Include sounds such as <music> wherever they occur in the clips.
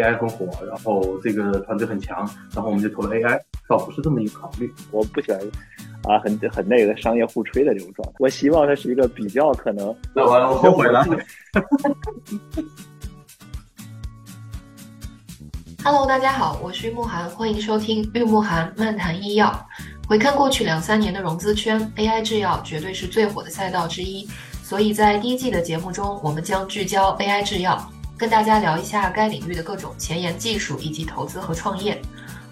AI 很火，然后这个团队很强，然后我们就投了 AI，倒不是这么一个考虑。我不喜欢啊，很很那个商业互吹的这种状态。我希望它是一个比较可能。那完了，我后悔了。<laughs> Hello，大家好，我是玉慕寒，欢迎收听玉慕寒漫谈医药。回看过去两三年的融资圈，AI 制药绝对是最火的赛道之一。所以在第一季的节目中，我们将聚焦 AI 制药。跟大家聊一下该领域的各种前沿技术以及投资和创业。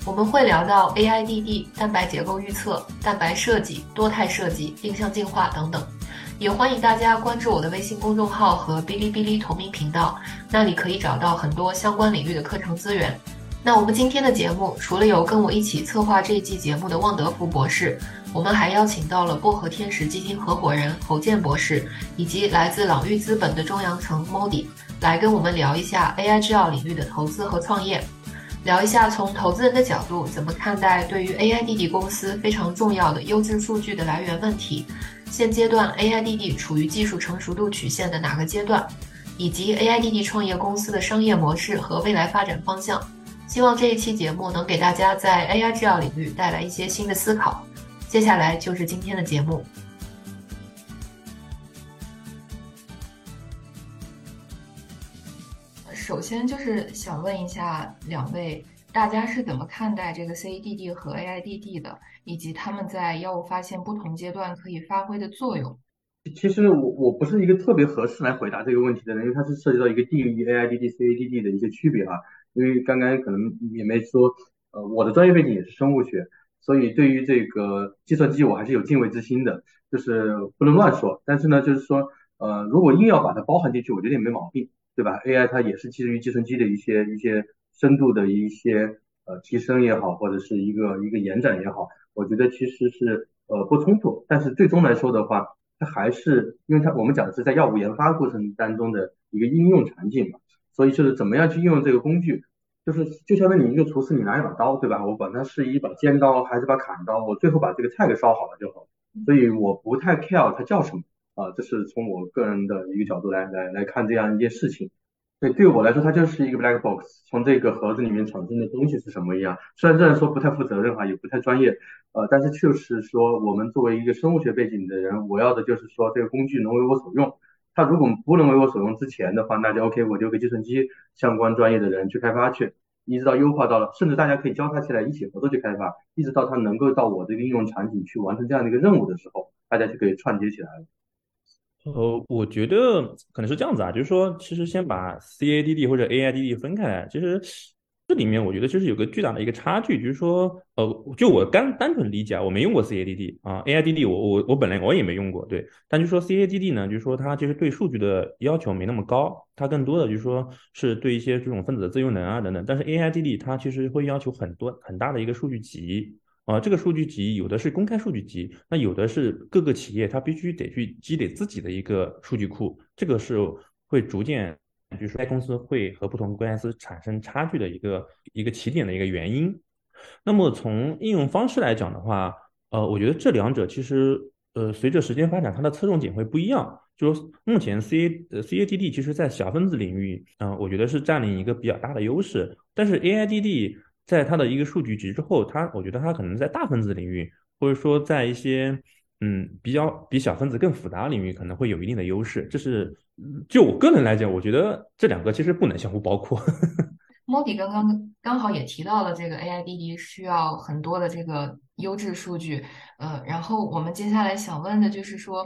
我们会聊到 AIDD、蛋白结构预测、蛋白设计、多肽设计、定向进化等等。也欢迎大家关注我的微信公众号和哔哩哔哩同名频道，那里可以找到很多相关领域的课程资源。那我们今天的节目除了有跟我一起策划这一季节目的旺德福博士，我们还邀请到了薄荷天使基金合伙人侯健博士，以及来自朗玉资本的中阳城 Modi。来跟我们聊一下 AI 制药领域的投资和创业，聊一下从投资人的角度怎么看待对于 AIDD 公司非常重要的优质数据的来源问题，现阶段 AIDD 处于技术成熟度曲线的哪个阶段，以及 AIDD 创业公司的商业模式和未来发展方向。希望这一期节目能给大家在 AI 制药领域带来一些新的思考。接下来就是今天的节目。首先就是想问一下两位，大家是怎么看待这个 CADD 和 AIDD 的，以及他们在药物发现不同阶段可以发挥的作用？其实我我不是一个特别合适来回答这个问题的人，因为它是涉及到一个定义 AIDD、CADD 的一些区别哈。因为刚刚可能也没说，呃，我的专业背景也是生物学，所以对于这个计算机我还是有敬畏之心的，就是不能乱说。但是呢，就是说，呃，如果硬要把它包含进去，我觉得也没毛病。对吧？AI 它也是基于计算机的一些一些深度的一些呃提升也好，或者是一个一个延展也好，我觉得其实是呃不冲突。但是最终来说的话，它还是因为它我们讲的是在药物研发过程当中的一个应用场景嘛，所以就是怎么样去应用这个工具，就是就相当于你一个厨师，你拿一把刀，对吧？我管它是一把尖刀还是把砍刀，我最后把这个菜给烧好了就好。所以我不太 care 它叫什么。啊，这是从我个人的一个角度来来来看这样一件事情。对，对我来说，它就是一个 black box，从这个盒子里面产生的东西是什么一样。虽然这样说不太负责任哈，也不太专业，呃，但是确实说，我们作为一个生物学背景的人，我要的就是说这个工具能为我所用。它如果不能为我所用之前的话，那就 OK，我就给计算机相关专业的人去开发去，一直到优化到了，甚至大家可以交叉起来一起合作去开发，一直到它能够到我这个应用场景去完成这样的一个任务的时候，大家就可以串接起来了。呃，我觉得可能是这样子啊，就是说，其实先把 CADD 或者 AIDD 分开来，其实这里面我觉得就是有个巨大的一个差距，就是说，呃，就我单单纯理解啊，我没用过 CADD 啊，AIDD 我我我本来我也没用过，对，但就说 CADD 呢，就是说它其实对数据的要求没那么高，它更多的就是说是对一些这种分子的自由能啊等等，但是 AIDD 它其实会要求很多很大的一个数据集。啊，这个数据集有的是公开数据集，那有的是各个企业它必须得去积累自己的一个数据库，这个是会逐渐，就是该公司会和不同公司产生差距的一个一个起点的一个原因。那么从应用方式来讲的话，呃，我觉得这两者其实呃随着时间发展，它的侧重点会不一样。就是目前 C A 呃 C A D D 其实在小分子领域，嗯，我觉得是占领一个比较大的优势，但是 A I D D。在它的一个数据集之后，它我觉得它可能在大分子领域，或者说在一些嗯比较比小分子更复杂领域，可能会有一定的优势。这是就我个人来讲，我觉得这两个其实不能相互包括。<laughs> 莫迪刚刚刚好也提到了这个 AIDD 需要很多的这个优质数据，呃，然后我们接下来想问的就是说。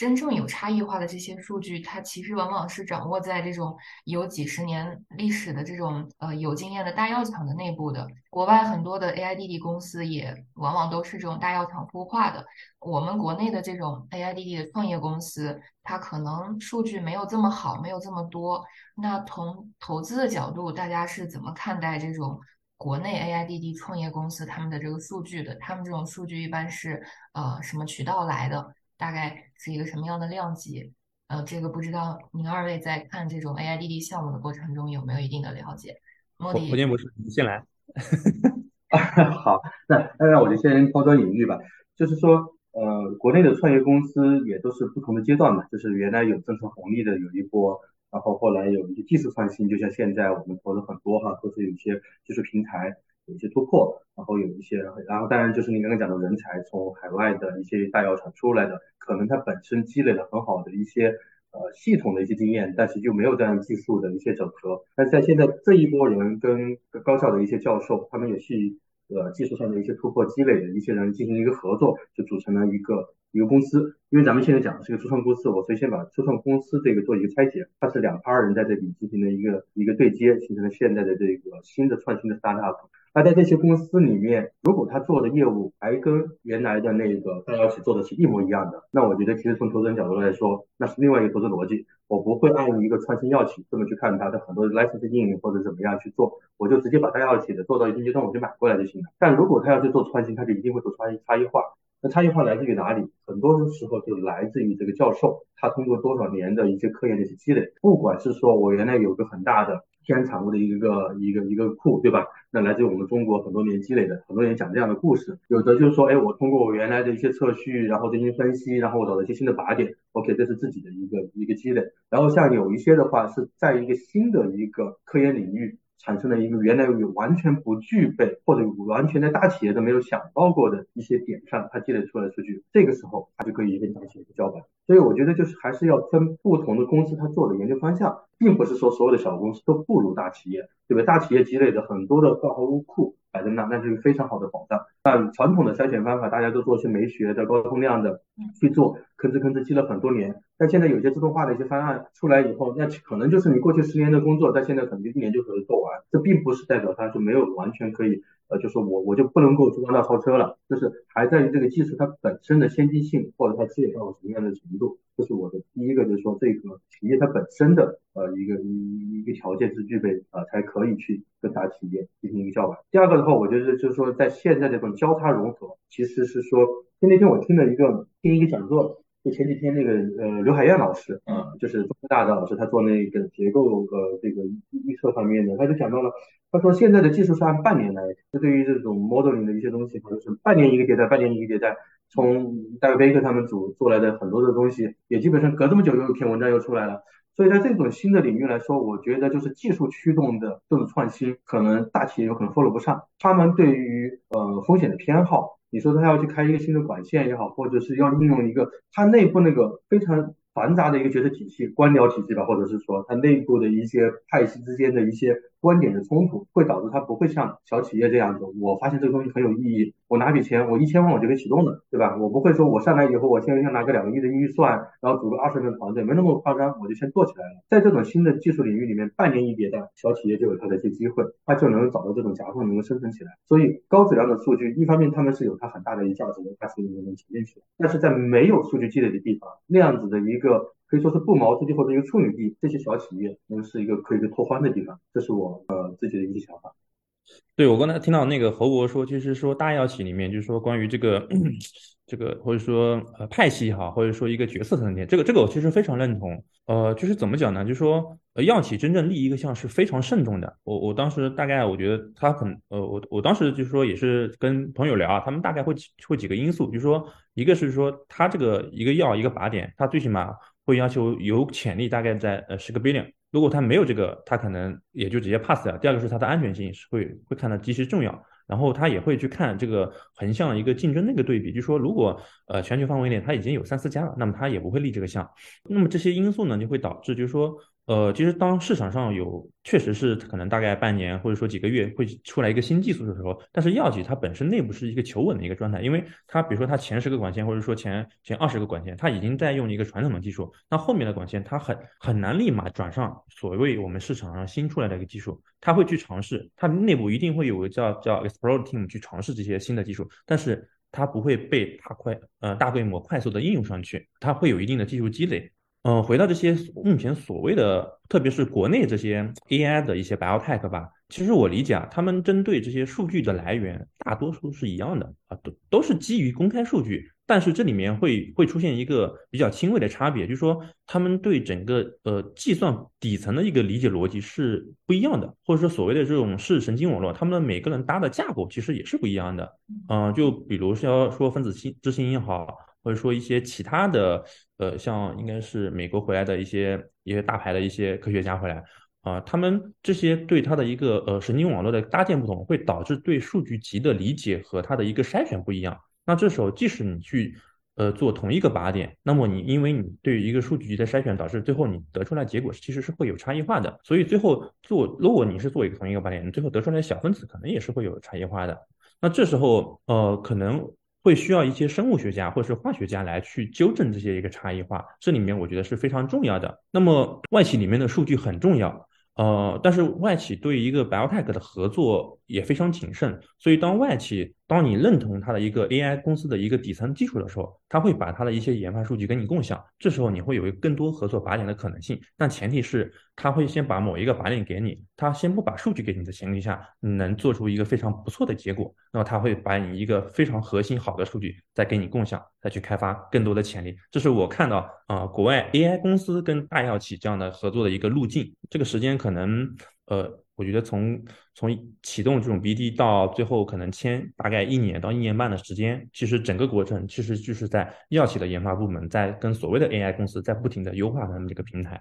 真正有差异化的这些数据，它其实往往是掌握在这种有几十年历史的这种呃有经验的大药厂的内部的。国外很多的 AIDD 公司也往往都是这种大药厂孵化的。我们国内的这种 AIDD 的创业公司，它可能数据没有这么好，没有这么多。那从投资的角度，大家是怎么看待这种国内 AIDD 创业公司他们的这个数据的？他们这种数据一般是呃什么渠道来的？大概是一个什么样的量级？呃，这个不知道您二位在看这种 AIDD 项目的过程中有没有一定的了解？莫迪，火箭博士，你先来。<laughs> 好，那那我就先抛砖引玉吧。就是说，呃，国内的创业公司也都是不同的阶段嘛。就是原来有政策红利的有一波，然后后来有一些技术创新，就像现在我们投的很多哈，都是有一些技术平台有一些突破，然后有一些，然后当然就是你刚刚讲的人才，从海外的一些大药厂出来的，可能它本身积累了很好的一些。呃，系统的一些经验，但是就没有这样技术的一些整合。那在现在这一波人跟高校的一些教授，他们也是呃技术上的一些突破积累的一些人进行一个合作，就组成了一个一个公司。因为咱们现在讲的是一个初创公司，我所以先把初创公司这个做一个拆解，它是两派人在这里进行了一个一个对接，形成了现在的这个新的创新的 startup。那在这些公司里面，如果他做的业务还跟原来的那个大药企做的是一模一样的，那我觉得其实从投资人角度来说，那是另外一个投资逻辑。我不会按一个创新药企这么去看它的很多 licensing 或者怎么样去做，我就直接把大药企的做到一定阶段我就买过来就行了。但如果他要去做创新，他就一定会做差异差异化。那差异化来自于哪里？很多时候就来自于这个教授，他通过多少年的一些科研的一些积累，不管是说我原来有个很大的。天然产物的一个一个一个库，对吧？那来自于我们中国很多年积累的，很多年讲这样的故事。有的就是说，哎，我通过我原来的一些测序，然后进行分析，然后我找到一些新的靶点，OK，这是自己的一个一个积累。然后像有一些的话，是在一个新的一个科研领域。产生了一个原来完全不具备或者完全在大企业都没有想到过的一些点上，它积累出来的数据，这个时候它就可以跟大企业交板。所以我觉得就是还是要分不同的公司它做的研究方向，并不是说所有的小公司都不如大企业，对吧？大企业积累的很多的化合物库。摆在那，那就是非常好的保障。那传统的筛选方法，大家都做些没学的、高通量的去做，吭哧吭哧积了很多年。但现在有些自动化的一些方案出来以后，那可能就是你过去十年的工作，在现在可能一年就可以做完。这并不是代表它就没有完全可以。呃，就是我我就不能够主张到超车了，就是还在于这个技术它本身的先进性，或者它积累到什么样的程度，这是我的第一个，就是说这个企业它本身的呃一个一一个条件是具备啊，才可以去跟大企业进行一个叫板。第二个的话，我觉得就是说在现在这种交叉融合，其实是说，就那天我听了一个听一个讲座。就前几天那个呃刘海燕老师，嗯，就是中科大的老师，他做那个结构呃这个预测方面的，他就讲到了，他说现在的技术是按半年来，这对于这种 modeling 的一些东西，可能是半年一个迭代，半年一个迭代。从戴维贝克他们组做来的很多的东西，也基本上隔这么久又一篇文章又出来了。所以在这种新的领域来说，我觉得就是技术驱动的这种创新，可能大企业有可能 follow 不上，他们对于呃风险的偏好。你说他要去开一个新的管线也好，或者是要应用一个它内部那个非常。繁杂的一个决策体系、官僚体系吧，或者是说它内部的一些派系之间的一些观点的冲突，会导致它不会像小企业这样子。我发现这个东西很有意义，我拿笔钱，我一千万我就可以启动了，对吧？我不会说我上来以后，我先先拿个两个亿的预算，然后组个二十人团队，没那么夸张，我就先做起来了。在这种新的技术领域里面，半年一迭代，小企业就有它的一些机会，它就能找到这种夹缝，能够生存起来。所以高质量的数据，一方面他们是有它很大的一个价值的，它是能能沉进去，但是在没有数据积累的地方，那样子的一个。可以说是不毛之地或者一个处女地，这些小企业能是一个可以去拓宽的地方，这是我呃自己的一些想法。对我刚才听到那个侯博说，就是说大药企里面，就是说关于这个这个或者说呃派系也好，或者说一个角色层面，这个这个我其实非常认同。呃，就是怎么讲呢？就是说呃药企真正立一个项是非常慎重的。我我当时大概我觉得他很呃我我当时就是说也是跟朋友聊啊，他们大概会会几个因素，就是说一个是说他这个一个药一个靶点，他最起码。会要求有潜力，大概在呃十个 billion。如果它没有这个，它可能也就直接 pass 掉。第二个是它的安全性是会会看到极其重要。然后他也会去看这个横向一个竞争的一个对比，就说如果呃全球范围内它已经有三四家了，那么它也不会立这个项。那么这些因素呢，就会导致就是说。呃，其实当市场上有确实是可能大概半年或者说几个月会出来一个新技术的时候，但是药企它本身内部是一个求稳的一个状态，因为它比如说它前十个管线或者说前前二十个管线，它已经在用一个传统的技术，那后面的管线它很很难立马转上所谓我们市场上新出来的一个技术，它会去尝试，它内部一定会有个叫叫 explore team 去尝试这些新的技术，但是它不会被大快呃大规模快速的应用上去，它会有一定的技术积累。嗯，回到这些目前所谓的，特别是国内这些 AI 的一些 biotech 吧，其实我理解啊，他们针对这些数据的来源，大多数是一样的啊，都都是基于公开数据，但是这里面会会出现一个比较轻微的差别，就是说他们对整个呃计算底层的一个理解逻辑是不一样的，或者说所谓的这种是神经网络，他们每个人搭的架构其实也是不一样的，嗯，就比如说说分子星之星也好。或者说一些其他的呃，像应该是美国回来的一些一些大牌的一些科学家回来啊，他们这些对它的一个呃神经网络的搭建不同，会导致对数据集的理解和它的一个筛选不一样。那这时候，即使你去呃做同一个靶点，那么你因为你对于一个数据集的筛选，导致最后你得出来结果其实是会有差异化的。所以最后做，如果你是做一个同一个靶点，你最后得出来的小分子可能也是会有差异化的。那这时候呃可能会需要一些生物学家或者是化学家来去纠正这些一个差异化，这里面我觉得是非常重要的。那么外企里面的数据很重要。呃，但是外企对于一个 biotech 的合作也非常谨慎，所以当外企当你认同它的一个 AI 公司的一个底层基础的时候，他会把他的一些研发数据跟你共享，这时候你会有一个更多合作靶点的可能性。但前提是他会先把某一个靶点给你，他先不把数据给你的前提下，你能做出一个非常不错的结果，那么他会把你一个非常核心好的数据再给你共享，再去开发更多的潜力。这是我看到啊，国外 AI 公司跟大药企这样的合作的一个路径，这个时间可能呃。我觉得从从启动这种 BD 到最后可能签大概一年到一年半的时间，其实整个过程其实就是在药企的研发部门在跟所谓的 AI 公司在不停的优化他们这个平台。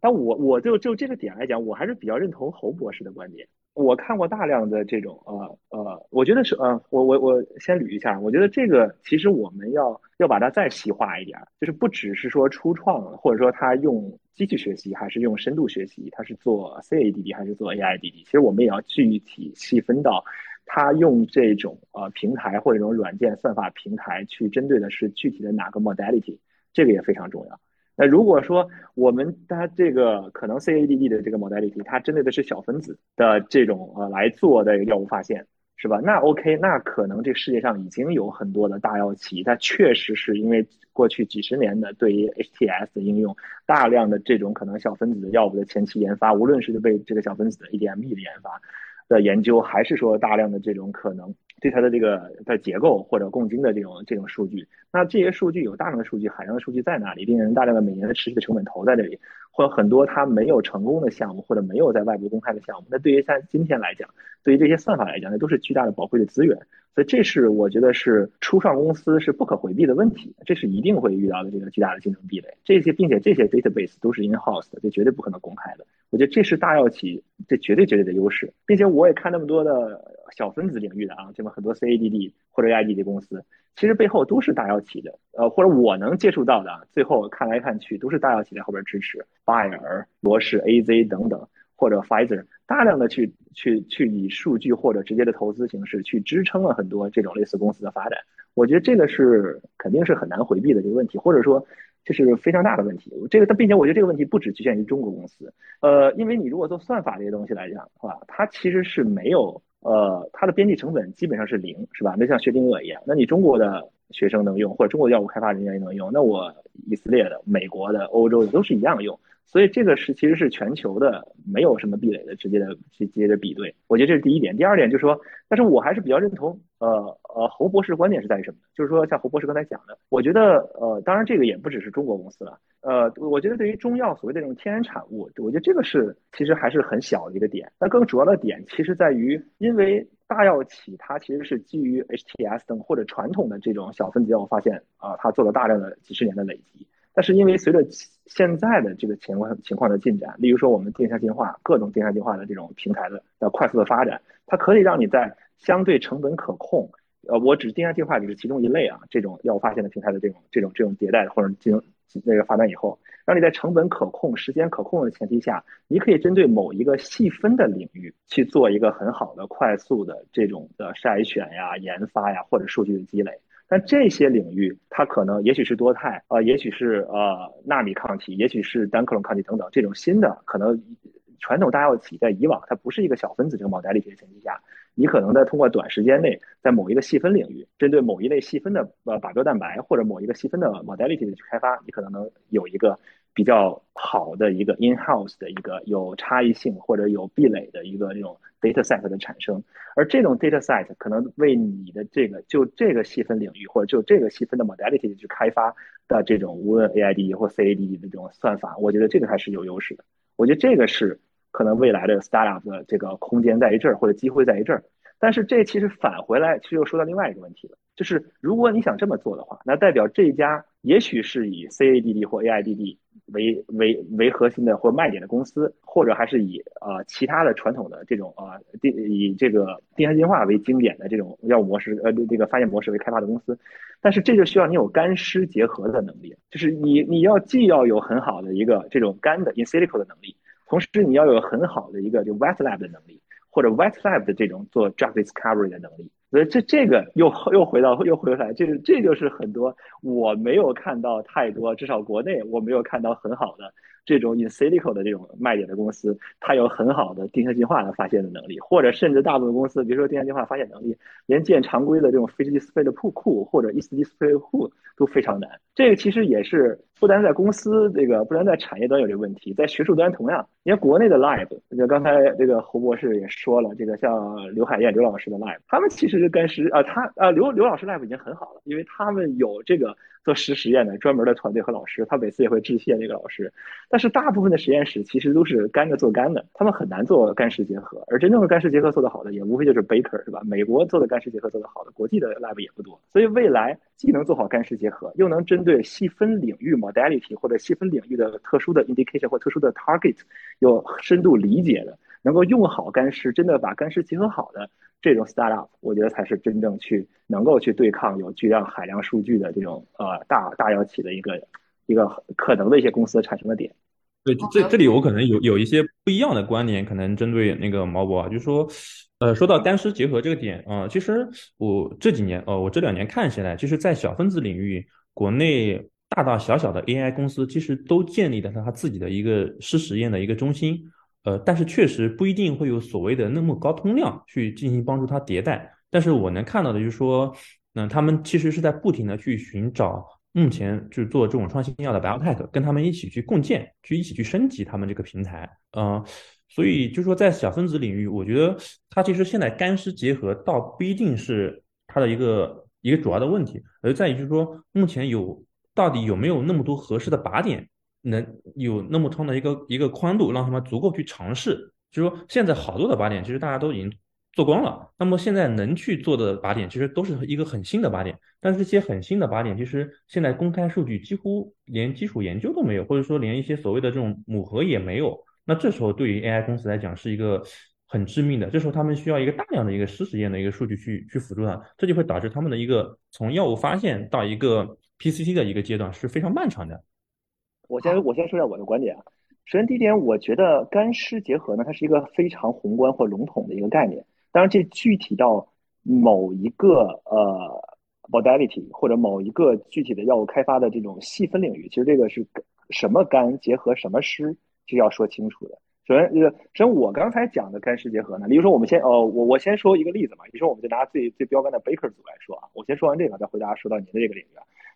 但我我就就这个点来讲，我还是比较认同侯博士的观点。我看过大量的这种呃呃，我觉得是呃，我我我先捋一下，我觉得这个其实我们要要把它再细化一点，就是不只是说初创，或者说他用机器学习还是用深度学习，他是做 CADD 还是做 AIDD，其实我们也要具体细分到他用这种呃平台或者这种软件算法平台去针对的是具体的哪个 modality，这个也非常重要。那如果说我们它这个可能 CADD 的这个 modality，它针对的是小分子的这种呃来做的药物发现，是吧？那 OK，那可能这世界上已经有很多的大药企，它确实是因为过去几十年的对于 HTS 的应用，大量的这种可能小分子的药物的前期研发，无论是对这个小分子的 ADME 的研发的研究，还是说大量的这种可能。对它的这个的结构或者共晶的这种这种数据，那这些数据有大量的数据，海量的数据在哪里？并且大量的每年的持续的成本投在这里，或者很多它没有成功的项目，或者没有在外部公开的项目，那对于像今天来讲，对于这些算法来讲，那都是巨大的宝贵的资源。所以这是我觉得是初创公司是不可回避的问题，这是一定会遇到的这个巨大的竞争壁垒。这些并且这些 database 都是 in house 的，这绝对不可能公开的。我觉得这是大药企这绝对绝对的优势，并且我也看那么多的小分子领域的啊，这么很多 CADD 或者 I D D 公司，其实背后都是大药企的，呃，或者我能接触到的，最后看来看去都是大药企在后边支持，拜耳、罗氏、AZ 等等。或者 Pfizer 大量的去去去以数据或者直接的投资形式去支撑了很多这种类似公司的发展，我觉得这个是肯定是很难回避的这个问题，或者说这是非常大的问题。这个，但并且我觉得这个问题不只局限于中国公司，呃，因为你如果做算法这些东西来讲的话，它其实是没有呃它的边际成本基本上是零，是吧？那像薛定谔一样，那你中国的学生能用，或者中国的药物开发人员也能用，那我以色列的、美国的、欧洲的都是一样用。所以这个是其实是全球的，没有什么壁垒的直接的直接的比对。我觉得这是第一点。第二点就是说，但是我还是比较认同，呃呃，侯博士的观点是在于什么？就是说，像侯博士刚才讲的，我觉得，呃，当然这个也不只是中国公司了，呃，我觉得对于中药所谓的这种天然产物，我觉得这个是其实还是很小的一个点。那更主要的点其实在于，因为大药企它其实是基于 HTS 等或者传统的这种小分子药物发现啊，它做了大量的几十年的累积。但是因为随着现在的这个情况情况的进展，例如说我们定向进化各种定向进化的这种平台的的快速的发展，它可以让你在相对成本可控，呃，我只定向进化只是其中一类啊，这种药物发现的平台的这种这种这种迭代或者进行那个发展以后，让你在成本可控、时间可控的前提下，你可以针对某一个细分的领域去做一个很好的快速的这种的筛选呀、研发呀或者数据的积累。但这些领域，它可能也许是多肽啊，也许是呃纳米抗体，也许是单克隆抗体等等这种新的可能，传统大药企在以往它不是一个小分子这个 modality 的前提下，你可能在通过短时间内，在某一个细分领域，针对某一类细分的呃靶标蛋白或者某一个细分的 modality 的去开发，你可能能有一个比较好的一个 in house 的一个有差异性或者有壁垒的一个这种。data set 的产生，而这种 data set 可能为你的这个就这个细分领域或者就这个细分的 modality 去开发的这种无论 AID 或 CAD 的这种算法，我觉得这个还是有优势的。我觉得这个是可能未来的 startup 的这个空间在于这儿，或者机会在于这儿。但是这其实返回来，其实又说到另外一个问题了，就是如果你想这么做的话，那代表这家也许是以 CADD 或 AIDD 为为为核心的或卖点的公司，或者还是以呃其他的传统的这种呃定以这个定向进化为经典的这种药物模式呃这个发现模式为开发的公司，但是这就需要你有干湿结合的能力，就是你你要既要有很好的一个这种干的 in silico 的能力，同时你要有很好的一个就 wet lab 的能力，或者 wet lab 的这种做 drug discovery 的能力。所以这这个又又回到又回来，这这就是很多我没有看到太多，至少国内我没有看到很好的这种 in silico 的这种卖点的公司，它有很好的定向进化的发现的能力，或者甚至大部分公司，比如说定向进化发现能力，连建常规的这种 f i s display 的库库或者 east display 库都非常难。这个其实也是不单在公司这个，不单在产业端有这个问题，在学术端同样。你看国内的 lab，就刚才这个侯博士也说了，这个像刘海燕刘老师的 lab，他们其实干实啊，他啊刘刘老师 lab 已经很好了，因为他们有这个做实实验的专门的团队和老师，他每次也会致谢那个老师。但是大部分的实验室其实都是干的做干的，他们很难做干湿结合，而真正的干湿结合做得好的，也无非就是 Baker 是吧？美国做的干湿结合做得好的，国际的 lab 也不多。所以未来既能做好干湿结合，又能针对细分领域 modality 或者细分领域的特殊的 indication 或特殊的 target。有深度理解的，能够用好干湿，真的把干湿结合好的这种 startup，我觉得才是真正去能够去对抗有巨量海量数据的这种呃大大药企的一个一个可能的一些公司产生的点。对，这这里我可能有有一些不一样的观点，可能针对那个毛博啊，就是说，呃，说到干湿结合这个点啊，其实我这几年呃，我这两年看起来，其实，在小分子领域，国内。大大小小的 AI 公司其实都建立了它自己的一个湿实验的一个中心，呃，但是确实不一定会有所谓的那么高通量去进行帮助它迭代。但是我能看到的就是说，那他们其实是在不停的去寻找目前就是做这种创新药的 biotech，跟他们一起去共建，去一起去升级他们这个平台。嗯，所以就是说在小分子领域，我觉得它其实现在干湿结合倒不一定是它的一个一个主要的问题，而在于就是说目前有。到底有没有那么多合适的靶点，能有那么长的一个一个宽度，让他们足够去尝试？就是说，现在好多的靶点，其实大家都已经做光了。那么现在能去做的靶点，其实都是一个很新的靶点。但是这些很新的靶点，其实现在公开数据几乎连基础研究都没有，或者说连一些所谓的这种母核也没有。那这时候对于 AI 公司来讲是一个很致命的。这时候他们需要一个大量的一个实实验的一个数据去去辅助它，这就会导致他们的一个从药物发现到一个。PCT 的一个阶段是非常漫长的。我先我先说一下我的观点啊。首先第一点，我觉得干湿结合呢，它是一个非常宏观或笼统的一个概念。当然，这具体到某一个呃 modality 或者某一个具体的药物开发的这种细分领域，其实这个是什么干结合什么湿，是要说清楚的。首先，这个首先我刚才讲的干湿结合呢，比如说我们先呃，我我先说一个例子嘛。比如说，我们就拿最最标杆的 Baker 组来说啊，我先说完这个，再回答说到您的这个领域。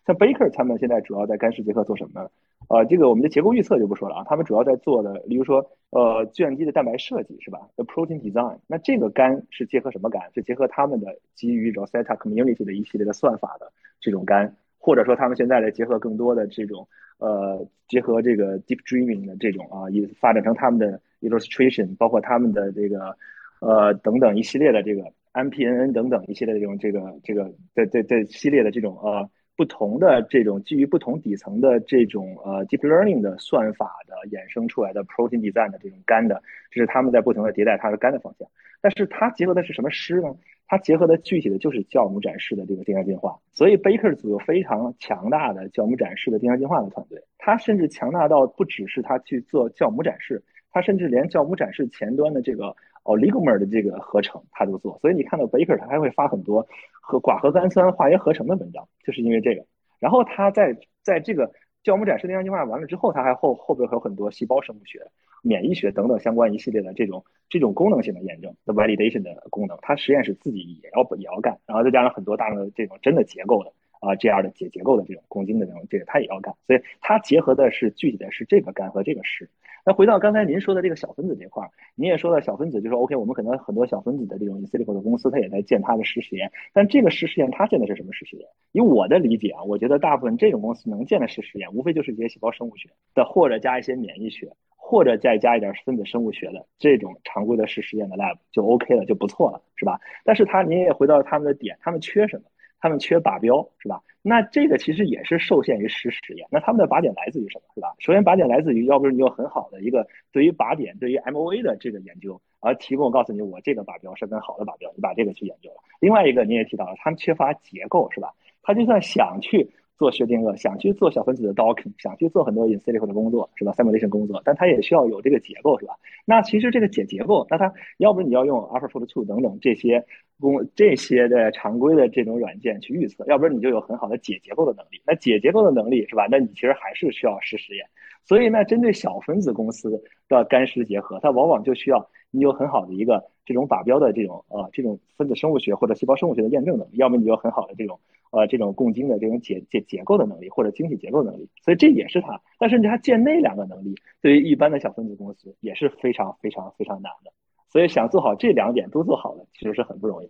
像 Baker 他们现在主要在干湿结合做什么呢？呃，这个我们的结构预测就不说了啊。他们主要在做的，比如说呃，计算机的蛋白设计是吧？The protein design。那这个干是结合什么干？是结合他们的基于 Rosetta Community 的一系列的算法的这种干，或者说他们现在在结合更多的这种呃，结合这个 Deep Dreaming 的这种啊，也发展成他们的 Illustration，包括他们的这个呃等等一系列的这个 MPNN 等等一系列的这种这个这个这这这系列的这种呃。不同的这种基于不同底层的这种呃 deep learning 的算法的衍生出来的 protein design 的这种干的，这是他们在不同的迭代它的干的方向。但是它结合的是什么湿呢？它结合的具体的就是酵母展示的这个定向进化。所以 Baker 组有非常强大的酵母展示的定向进化的团队，它甚至强大到不只是它去做酵母展示，它甚至连酵母展示前端的这个。oligomer 的这个合成，他都做，所以你看到 Baker 他还会发很多和寡核苷酸化学合成的文章，就是因为这个。然后他在在这个酵母展示定向进化完了之后，他还后后边还有很多细胞生物学、免疫学等等相关一系列的这种这种功能性的验证的 validation 的功能，他实验室自己也要也要干，然后再加上很多大量的这种真的结构的啊这样的结结构的这种公斤的这种这个他也要干，所以他结合的是具体的是这个干和这个湿。那回到刚才您说的这个小分子这块儿，您也说到小分子，就说 OK，我们可能很多小分子的这种 in silico 的公司，它也在建它的实实验。但这个实实验它建的是什么实实验？以我的理解啊，我觉得大部分这种公司能建的实实验，无非就是一些细胞生物学的，或者加一些免疫学，或者再加一点分子生物学的这种常规的实实验的 lab 就 OK 了，就不错了，是吧？但是它您也回到他们的点，他们缺什么？他们缺靶标，是吧？那这个其实也是受限于实实验。那他们的靶点来自于什么，是吧？首先，靶点来自于要不是你有很好的一个对于靶点、对于 MOA 的这个研究，而提供告诉你我这个靶标是很好的靶标，你把这个去研究了。另外一个你也提到了，他们缺乏结构，是吧？他就算想去。做薛定谔，想去做小分子的 docking，想去做很多 in silico 的工作，是吧？simulation 工作，但它也需要有这个结构，是吧？那其实这个解结构，那它要不你要用 AlphaFold Two 等等这些工这些的常规的这种软件去预测，要不然你就有很好的解结构的能力。那解结构的能力是吧？那你其实还是需要实实验。所以呢，针对小分子公司的干湿结合，它往往就需要你有很好的一个这种靶标的这种呃这种分子生物学或者细胞生物学的验证能力，要么你有很好的这种。呃，这种共晶的这种解解结构的能力，或者晶体结构能力，所以这也是它。但是你它建那两个能力，对于一般的小分子公司也是非常非常非常难的。所以想做好这两点都做好了，其实是很不容易。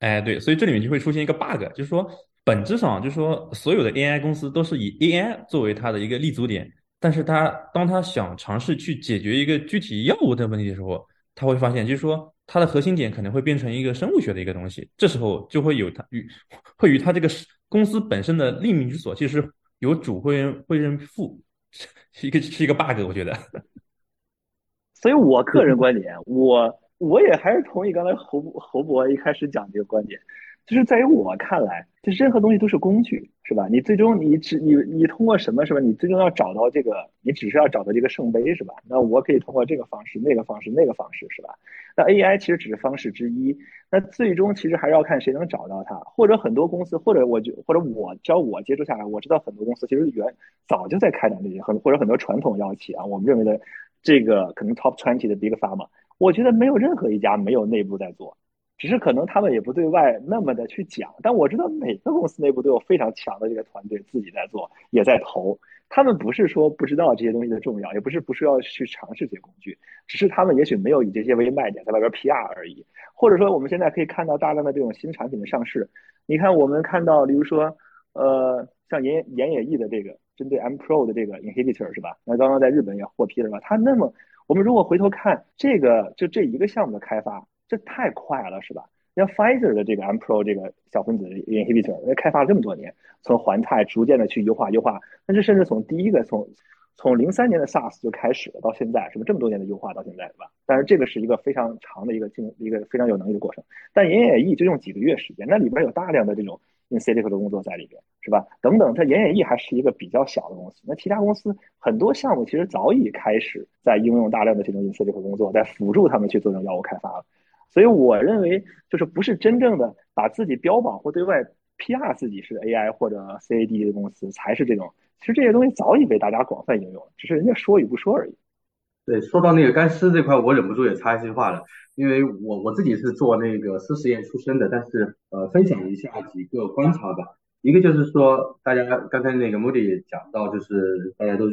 哎，对，所以这里面就会出现一个 bug，就是说本质上就是说所有的 AI 公司都是以 AI 作为它的一个立足点，但是它当它想尝试去解决一个具体药物的问题的时候，他会发现就是说。它的核心点可能会变成一个生物学的一个东西，这时候就会有它与 <laughs> 会与它这个公司本身的利民之所，其实有主会认会认负，是一个是一个 bug，我觉得。<laughs> 所以我个人观点，我我也还是同意刚才侯侯博一开始讲这个观点。就是在于我看来，就是任何东西都是工具，是吧？你最终你只你你通过什么，是吧？你最终要找到这个，你只是要找到这个圣杯，是吧？那我可以通过这个方式、那个方式、那个方式，是吧？那 AI 其实只是方式之一，那最终其实还是要看谁能找到它，或者很多公司，或者我就或者我只要我接触下来，我知道很多公司其实原早就在开展这些，很或者很多传统药企啊，我们认为的这个可能 top twenty 的 big pharma，我觉得没有任何一家没有内部在做。只是可能他们也不对外那么的去讲，但我知道每个公司内部都有非常强的这个团队自己在做，也在投。他们不是说不知道这些东西的重要，也不是不需要去尝试这些工具，只是他们也许没有以这些为卖点在外边 PR 而已。或者说，我们现在可以看到大量的这种新产品的上市。你看，我们看到，比如说，呃，像岩岩野 E 的这个针对 M Pro 的这个 inhibitor 是吧？那刚刚在日本也获批了吧？它那么，我们如果回头看这个，就这一个项目的开发。这太快了，是吧？像 Pfizer 的这个 Mpro 这个小分子 inhibitor，那开发了这么多年，从环态逐渐的去优化优化，但是甚至从第一个从从零三年的 SARS 就开始了，到现在，什么这么多年的优化到现在，是吧？但是这个是一个非常长的一个进一个非常有能力的过程。但岩野 E 就用几个月时间，那里边有大量的这种 in silico 的工作在里边，是吧？等等，它岩野 E 还是一个比较小的公司，那其他公司很多项目其实早已开始在应用大量的这种 in silico 工作，在辅助他们去做这种药物开发了。所以我认为，就是不是真正的把自己标榜或对外 PR 自己是 AI 或者 CAD 的公司才是这种。其实这些东西早已被大家广泛应用，只是人家说与不说而已。对，说到那个干湿这块，我忍不住也插一句话了，因为我我自己是做那个湿实验出身的，但是呃，分享一下几个观察吧。一个就是说，大家刚才那个 Moody 讲到，就是大家都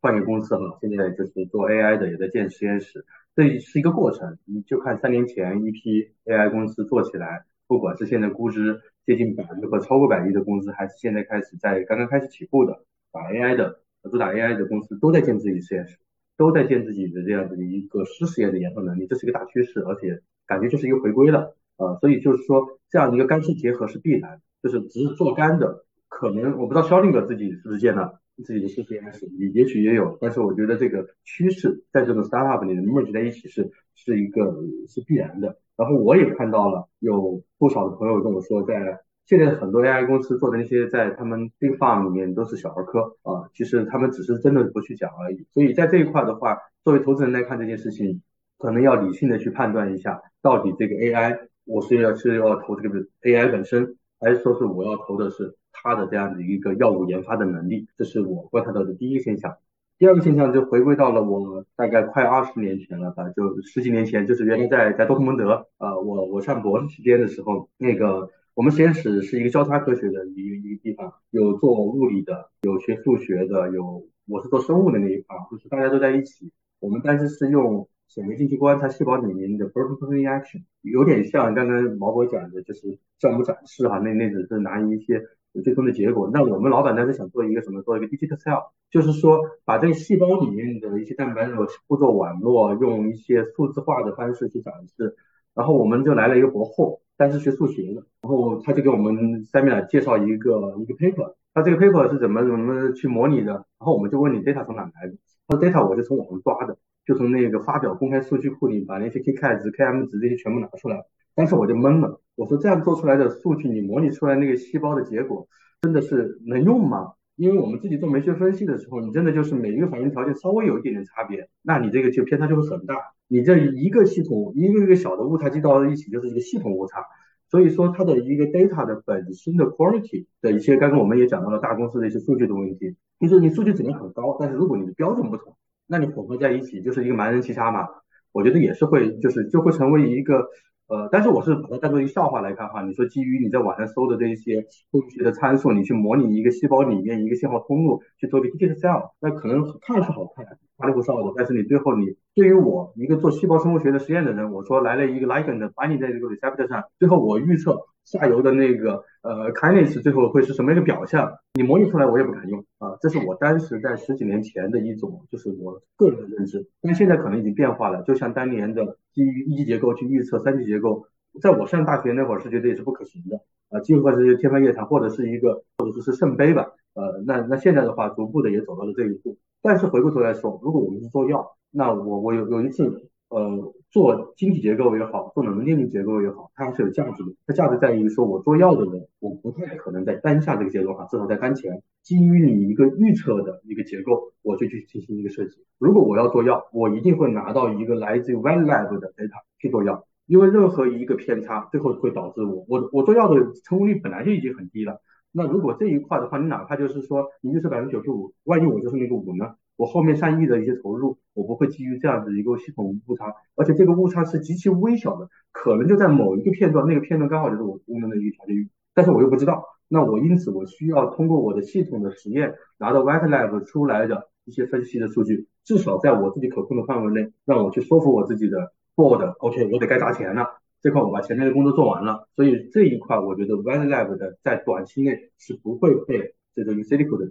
换一个公司哈，现在就是做 AI 的也在建实验室。这是一个过程，你就看三年前一批 AI 公司做起来，不管是现在估值接近百亿或超过百亿的公司，还是现在开始在刚刚开始起步的打 AI 的、主打 AI 的公司，都在建自己的实验室，都在建自己的这样的一个实实验的研发能力，这是一个大趋势，而且感觉就是一个回归了，呃，所以就是说这样一个干湿结合是必然，就是只是做干的，可能我不知道肖定格自己是不是建的。自己的实验室也也许也有，但是我觉得这个趋势在这种 startup 里面 merge 在一起是是一个是必然的。然后我也看到了有不少的朋友跟我说，在现在很多 AI 公司做的那些在他们 big farm 里面都是小儿科啊，其实他们只是真的不去讲而已。所以在这一块的话，作为投资人来看这件事情，可能要理性的去判断一下，到底这个 AI 我是要是要投这个 AI 本身，还是说是我要投的是。他的这样的一个药物研发的能力，这是我观察到的第一个现象。第二个现象就回归到了我大概快二十年前了吧，就十几年前，就是原来在在多特蒙德，呃，我我上博士期间的时候，那个我们实验室是一个交叉科学的一个一个地方，有做物理的，有学数学的，有我是做生物的那一块，就是大家都在一起。我们当时是用显微镜去观察细胞里面的 protein reaction，有点像刚刚毛博讲的，就是项目展示哈，那那只是拿一些。最终的结果，那我们老板当时想做一个什么？做一个 digital cell，就是说把这个细胞里面的一些蛋白质步骤网络用一些数字化的方式去展示。然后我们就来了一个博后，但是学数学的，然后他就给我们 Samia 介绍一个一个 paper，他这个 paper 是怎么怎么去模拟的，然后我们就问你 data 从哪来的，他说 data 我是从网上抓的，就从那个发表公开数据库里把那些 K 值、km 值这些全部拿出来，当时我就懵了，我说这样做出来的数据，你模拟出来那个细胞的结果真的是能用吗？因为我们自己做酶学分析的时候，你真的就是每一个反应条件稍微有一点点差别，那你这个就偏差就会很大。你这一个系统一个一个小的误差积到一起，就是一个系统误差。所以说它的一个 data 的本身的 quality 的一些，刚刚我们也讲到了大公司的一些数据的问题，就是你数据质量很高，但是如果你的标准不同，那你混合在一起就是一个盲人骑杀马，我觉得也是会就是就会成为一个。呃，但是我是把它当做一个笑话来看哈。你说基于你在网上搜的这一些数据的参数，你去模拟一个细胞里面一个信号通路去做一个 data cell，那可能看是好看，花里胡哨的。但是你最后你对于我一个做细胞生物学的实验的人，我说来了一个 ligand 把你在这个 receptor 上，最后我预测下游的那个呃 kinase 最后会是什么一个表象，你模拟出来我也不敢用啊。这是我当时在十几年前的一种就是我个人的认知，但现在可能已经变化了。就像当年的基于一级结构去预测三级结构，在我上大学那会儿是觉得也是不可行的啊，几乎是天方夜谭，或者是一个或者说是圣杯吧。呃，那那现在的话，逐步的也走到了这一步。但是回过头来说，如果我们是做药，那我我有有一次。呃，做晶体结构也好，做能电力结构也好，它还是有价值的。它价值在于说，我做药的人，我不太可能在当下这个阶段哈，至少在当前，基于你一个预测的一个结构，我就去进行一个设计。如果我要做药，我一定会拿到一个来自于 One Lab 的 data 去做药，因为任何一个偏差，最后会导致我我我做药的成功率本来就已经很低了。那如果这一块的话，你哪怕就是说你预测百分之九十五，万一我就是那个五呢？我后面上亿的一些投入，我不会基于这样子一个系统误差，而且这个误差是极其微小的，可能就在某一个片段，那个片段刚好就是我功能的一个条件域，但是我又不知道，那我因此我需要通过我的系统的实验拿到 Wet Lab 出来的一些分析的数据，至少在我自己可控的范围内，让我去说服我自己的 Board，OK，我得该砸钱了，这块我把前面的工作做完了，所以这一块我觉得 Wet Lab 的在短期内是不会被这个 Insilico 的。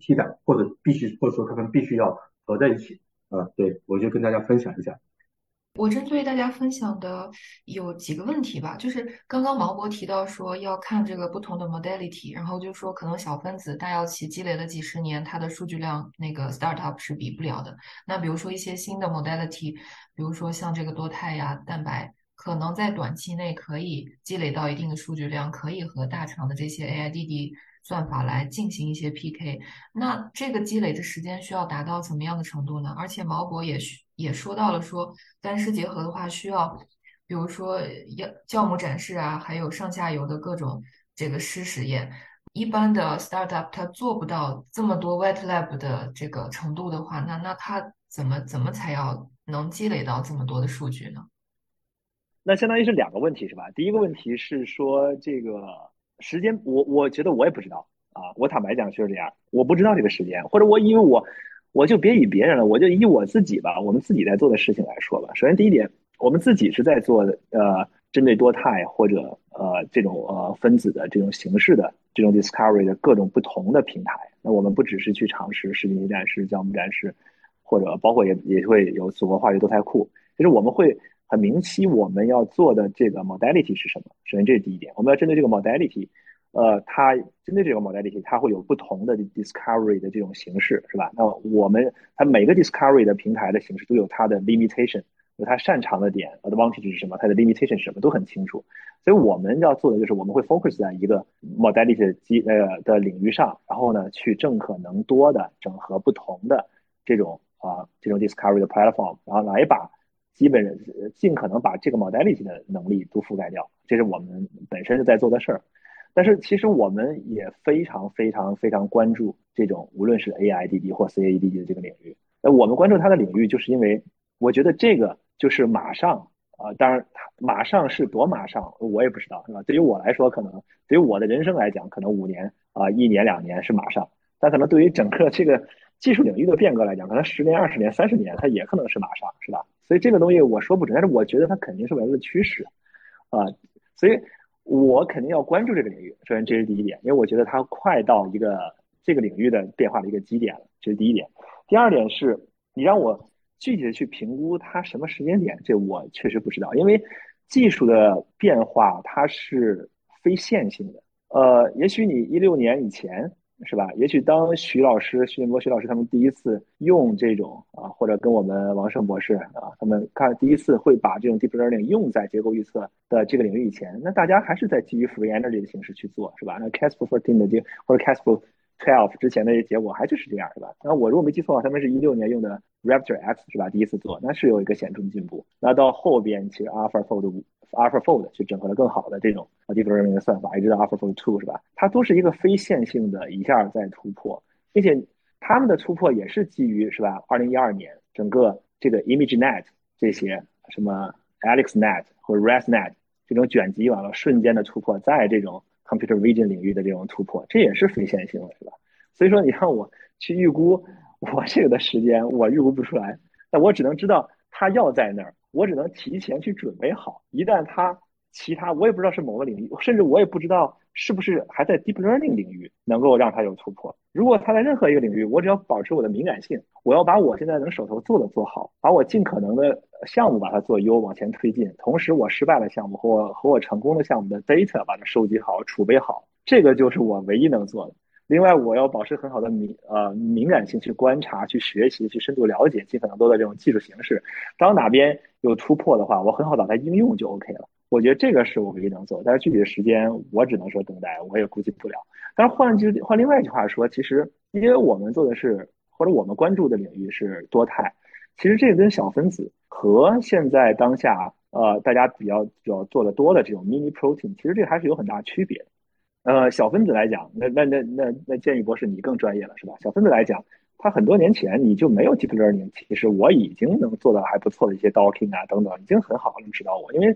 替代或者必须或者说他们必须要合在一起啊，对我就跟大家分享一下。我针对大家分享的有几个问题吧，就是刚刚毛博提到说要看这个不同的 modality，然后就说可能小分子大药企积累了几十年，它的数据量那个 startup 是比不了的。那比如说一些新的 modality，比如说像这个多肽呀、蛋白，可能在短期内可以积累到一定的数据量，可以和大厂的这些 AIDD。算法来进行一些 PK，那这个积累的时间需要达到怎么样的程度呢？而且毛博也也说到了，说干湿结合的话需要，比如说要酵母展示啊，还有上下游的各种这个湿实验。一般的 startup 它做不到这么多 wet lab 的这个程度的话，那那它怎么怎么才要能积累到这么多的数据呢？那相当于是两个问题是吧？第一个问题是说这个。时间，我我觉得我也不知道啊。我坦白讲就是这样，我不知道这个时间，或者我因为我我就别以别人了，我就以我自己吧，我们自己在做的事情来说吧。首先第一点，我们自己是在做的呃，针对多肽或者呃这种呃分子的这种形式的这种 discovery 的各种不同的平台。那我们不只是去尝试视频展示、项目展示，或者包括也也会有组合化学多肽库，就是我们会。很明晰，我们要做的这个 modality 是什么？首先，这是第一点，我们要针对这个 modality，呃，它针对这个 modality，它会有不同的 discovery 的这种形式，是吧？那我们它每个 discovery 的平台的形式都有它的 limitation，有它擅长的点，advantage 是什么？它的 limitation 什么？都很清楚。所以我们要做的就是，我们会 focus 在一个 modality 的机呃的领域上，然后呢，去正可能多的整合不同的这种啊这种 discovery 的 platform，然后来把基本尽可能把这个 modality 的能力都覆盖掉，这是我们本身是在做的事儿。但是其实我们也非常非常非常关注这种无论是 AIDD 或 CADD 的这个领域。那我们关注它的领域，就是因为我觉得这个就是马上啊，当然马上是多马上，我也不知道，是吧？对于我来说，可能对于我的人生来讲，可能五年啊，一年两年是马上，但可能对于整个这个技术领域的变革来讲，可能十年、二十年、三十年，它也可能是马上，是吧？所以这个东西我说不准，但是我觉得它肯定是未来的趋势，啊，所以我肯定要关注这个领域。首先这是第一点，因为我觉得它快到一个这个领域的变化的一个基点了，这是第一点。第二点是你让我具体的去评估它什么时间点，这我确实不知道，因为技术的变化它是非线性的。呃，也许你一六年以前。是吧？也许当徐老师、徐建波、徐老师他们第一次用这种啊，或者跟我们王胜博士啊，他们看第一次会把这种 deep learning 用在结构预测的这个领域以前，那大家还是在基于 free energy 的形式去做，是吧？那 Casper fourteen 的这或者 Casper twelve 之前的结果还就是这样，是吧？那我如果没记错，他们是一六年用的 Raptor X 是吧？第一次做，那是有一个显著的进步。那到后边其实 AlphaFold 五。AlphaFold 去整合了更好的这种 deep learning 的算法，一直到 AlphaFold Two 是吧？它都是一个非线性的一下在突破，并且他们的突破也是基于是吧？二零一二年整个这个 ImageNet 这些什么 AlexNet 或者 ResNet 这种卷积完了瞬间的突破，在这种 Computer Vision 领域的这种突破，这也是非线性的，是吧？所以说你让我去预估 <laughs> 我这个的时间，我预估不出来，但我只能知道它要在那儿。我只能提前去准备好，一旦它其他我也不知道是某个领域，甚至我也不知道是不是还在 deep learning 领域能够让它有突破。如果它在任何一个领域，我只要保持我的敏感性，我要把我现在能手头做的做好，把我尽可能的项目把它做优往前推进，同时我失败的项目和我和我成功的项目的 data 把它收集好、储备好，这个就是我唯一能做的。另外，我要保持很好的敏呃敏感性去观察、去学习、去深度了解尽可能多的这种技术形式。当哪边有突破的话，我很好把它应用就 OK 了。我觉得这个是我唯一能做，但是具体的时间我只能说等待，我也估计不了。但是换句换另外一句话说，其实因为我们做的是或者我们关注的领域是多肽，其实这个跟小分子和现在当下呃大家比较比较做的多的这种 mini protein，其实这还是有很大区别。呃，小分子来讲，那那那那那建议博士你更专业了，是吧？小分子来讲，它很多年前你就没有 deep learning，其实我已经能做到还不错的一些 docking 啊等等，已经很好能指导我，因为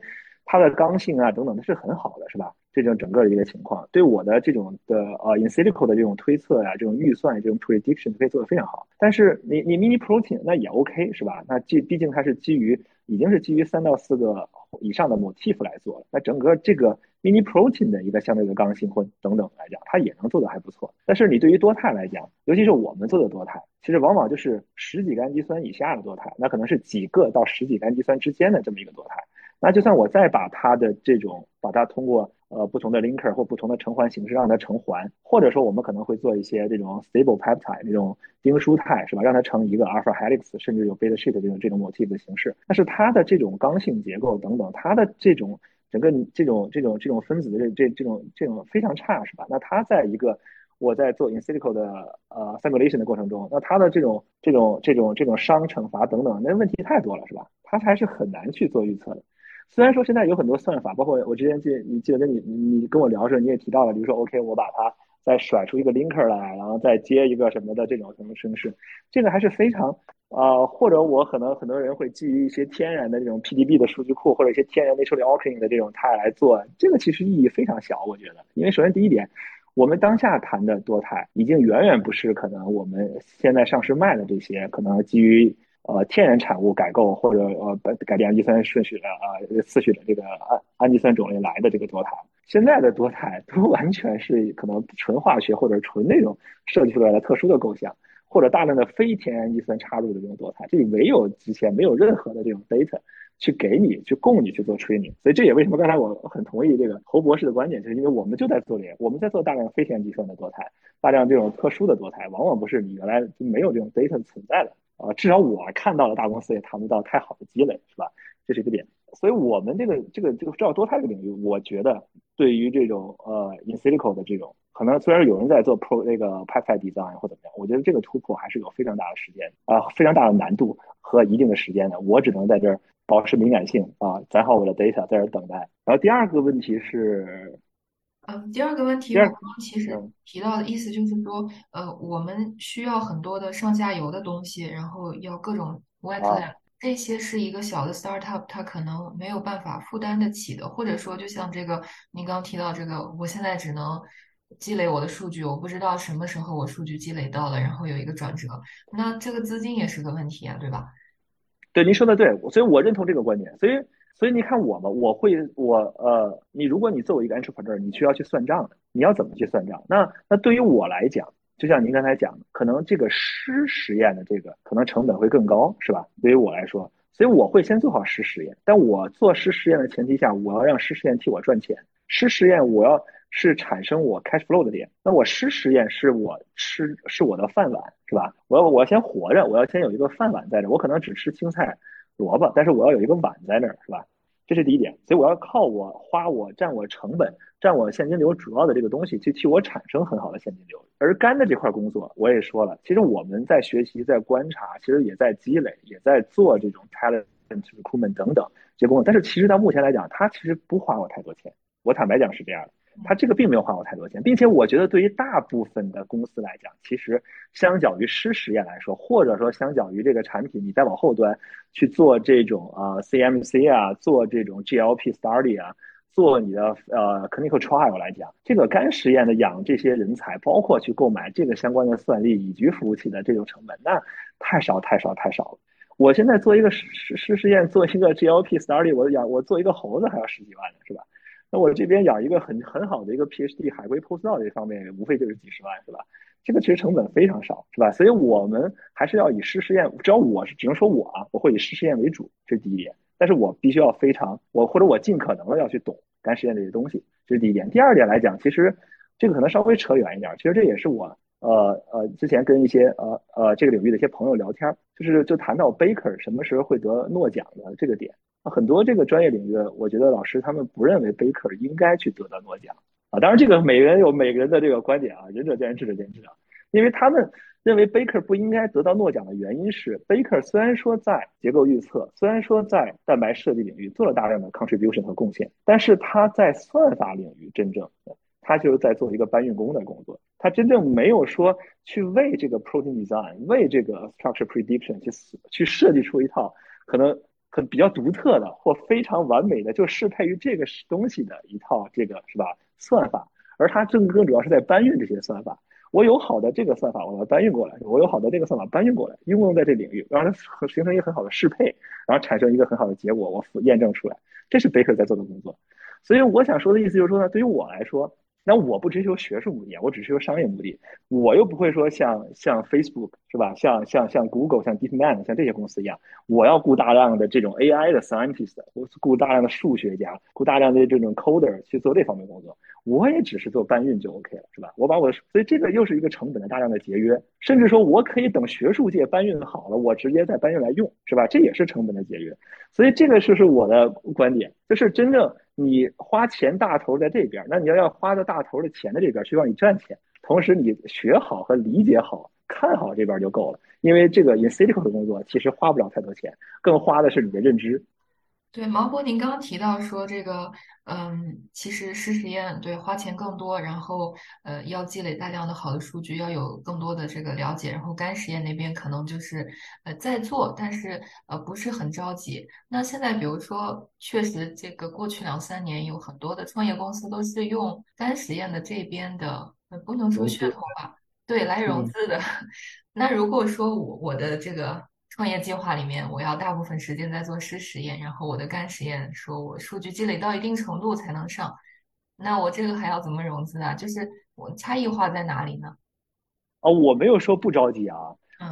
它的刚性啊等等，它是很好的，是吧？这种整个的一个情况，对我的这种的呃 in silico 的这种推测呀，这种预算，这种 prediction 可以做得非常好。但是你你 mini protein 那也 OK，是吧？那基毕竟它是基于已经是基于三到四个以上的 motif 来做了，那整个这个。mini protein 的一个相对的刚性或等等来讲，它也能做的还不错。但是你对于多肽来讲，尤其是我们做的多肽，其实往往就是十几个氨基酸以下的多肽，那可能是几个到十几个氨基酸之间的这么一个多肽。那就算我再把它的这种，把它通过呃不同的 linker 或不同的成环形式让它成环，或者说我们可能会做一些这种 stable peptide 这种丁书肽是吧，让它成一个 alpha helix，甚至有 beta sheet 这种这种 motif 的形式。但是它的这种刚性结构等等，它的这种。整个这种这种这种分子的这这这种这种非常差是吧？那它在一个我在做 in silico 的呃 simulation 的过程中，那它的这种这种这种这种熵惩罚等等，那问题太多了是吧？它还是很难去做预测的。虽然说现在有很多算法，包括我之前记你记得跟你你跟我聊的时候，你也提到了，比如说 OK，我把它再甩出一个 linker 来，然后再接一个什么的这种什么形式，这个还是非常。啊，或者我可能很多人会基于一些天然的这种 PDB 的数据库，或者一些天然 naturally occurring 的这种肽来做，这个其实意义非常小，我觉得。因为首先第一点，我们当下谈的多肽已经远远不是可能我们现在上市卖的这些可能基于呃天然产物改构或者呃改改变氨基酸顺序的啊次序的这个氨氨基酸种类来的这个多肽。现在的多肽都完全是可能纯化学或者纯那种设计出来的特殊的构想。或者大量的非天然氨基酸插入的这种多肽，这里没有之前没有任何的这种 data 去给你去供你去做 training，所以这也为什么刚才我很同意这个侯博士的观点，就是因为我们就在做这个，我们在做大量非天然氨基酸的多肽，大量这种特殊的多肽，往往不是你原来就没有这种 data 存在的啊，至少我看到了大公司也谈不到太好的积累，是吧？这是一个点，所以我们这个这个这个制造多肽的领域，我觉得对于这种呃 in silico 的这种。可能虽然有人在做 pro 那个 peptide design 或怎么样，我觉得这个突破还是有非常大的时间啊，非常大的难度和一定的时间的。我只能在这儿保持敏感性啊，攒好我的 data，在这儿等待。然后第二个问题是，嗯，第二个问题我刚其实提到的意思就是说，呃，我们需要很多的上下游的东西，然后要各种 wet lab，这些是一个小的 startup，它可能没有办法负担得起的，或者说就像这个您刚提到这个，我现在只能。积累我的数据，我不知道什么时候我数据积累到了，然后有一个转折，那这个资金也是个问题啊，对吧？对，您说的对，所以我认同这个观点。所以，所以你看我嘛，我会，我呃，你如果你作为一个 entrepreneur，你需要去算账的，你要怎么去算账？那那对于我来讲，就像您刚才讲的，可能这个湿实验的这个可能成本会更高，是吧？对于我来说。所以我会先做好实实验。但我做实实验的前提下，我要让实实验替我赚钱。实实验我要是产生我 cash flow 的点，那我实实验是我吃是我的饭碗，是吧？我要我要先活着，我要先有一个饭碗在这，我可能只吃青菜萝卜，但是我要有一个碗在那儿，是吧？这是第一点，所以我要靠我花我占我成本占我现金流主要的这个东西去替我产生很好的现金流。而干的这块工作，我也说了，其实我们在学习、在观察，其实也在积累，也在做这种 talent recruitment 等等这些工作。但是其实到目前来讲，它其实不花我太多钱。我坦白讲是这样的。他这个并没有花我太多钱，并且我觉得对于大部分的公司来讲，其实相较于湿实验来说，或者说相较于这个产品，你再往后端去做这种啊 CMC 啊，做这种 GLP study 啊，做你的呃 clinical trial 来讲，这个干实验的养这些人才，包括去购买这个相关的算力以及服务器的这种成本，那太少太少太少了。我现在做一个实实实验，做一个 GLP study，我养我做一个猴子还要十几万呢，是吧？那我这边养一个很很好的一个 PhD 海归 postdoc 这方面，无非就是几十万，是吧？这个其实成本非常少，是吧？所以我们还是要以实实验，只要我是只能说我啊，我会以实实验为主，这是第一点。但是我必须要非常我或者我尽可能的要去懂干实验这些东西，这是第一点。第二点来讲，其实这个可能稍微扯远一点，其实这也是我呃呃之前跟一些呃呃这个领域的一些朋友聊天，就是就谈到 Baker 什么时候会得诺奖的这个点。很多这个专业领域，我觉得老师他们不认为 Baker 应该去得到诺奖啊。当然，这个每个人有每个人的这个观点啊，仁者见仁，智者见智啊。因为他们认为 Baker 不应该得到诺奖的原因是，Baker 虽然说在结构预测，虽然说在蛋白设计领域做了大量的 contribution 和贡献，但是他在算法领域真正他就是在做一个搬运工的工作，他真正没有说去为这个 protein design，为这个 structure prediction 去去设计出一套可能。很比较独特的或非常完美的，就适配于这个东西的一套这个是吧算法，而他正更主要是在搬运这些算法。我有好的这个算法，我要搬运过来；我有好的这个算法搬运过来，应用在这领域，让它形成一个很好的适配，然后产生一个很好的结果，我验证出来。这是 Baker 在做的工作。所以我想说的意思就是说呢，对于我来说。那我不追求学术目的，我只追求商业目的。我又不会说像像 Facebook 是吧？像像像 Google、像 DeepMind、像这些公司一样，我要雇大量的这种 AI 的 scientist，我雇大量的数学家，雇大量的这种 coder 去做这方面工作。我也只是做搬运就 OK 了，是吧？我把我的，所以这个又是一个成本的大量的节约。甚至说我可以等学术界搬运好了，我直接再搬运来用，是吧？这也是成本的节约。所以这个就是我的观点，就是真正。你花钱大头在这边，那你要要花的大头的钱在这边需要你赚钱，同时你学好和理解好、看好这边就够了。因为这个 in c i t i c 的工作其实花不了太多钱，更花的是你的认知。对，毛博，您刚刚提到说这个，嗯，其实实实验对花钱更多，然后呃要积累大量的好的数据，要有更多的这个了解，然后干实验那边可能就是呃在做，但是呃不是很着急。那现在比如说，确实这个过去两三年有很多的创业公司都是用干实验的这边的，呃不能说噱头吧，对，来融资的。<laughs> 那如果说我我的这个。创业计划里面，我要大部分时间在做湿实验，然后我的干实验说我数据积累到一定程度才能上。那我这个还要怎么融资啊？就是我差异化在哪里呢？哦，我没有说不着急啊，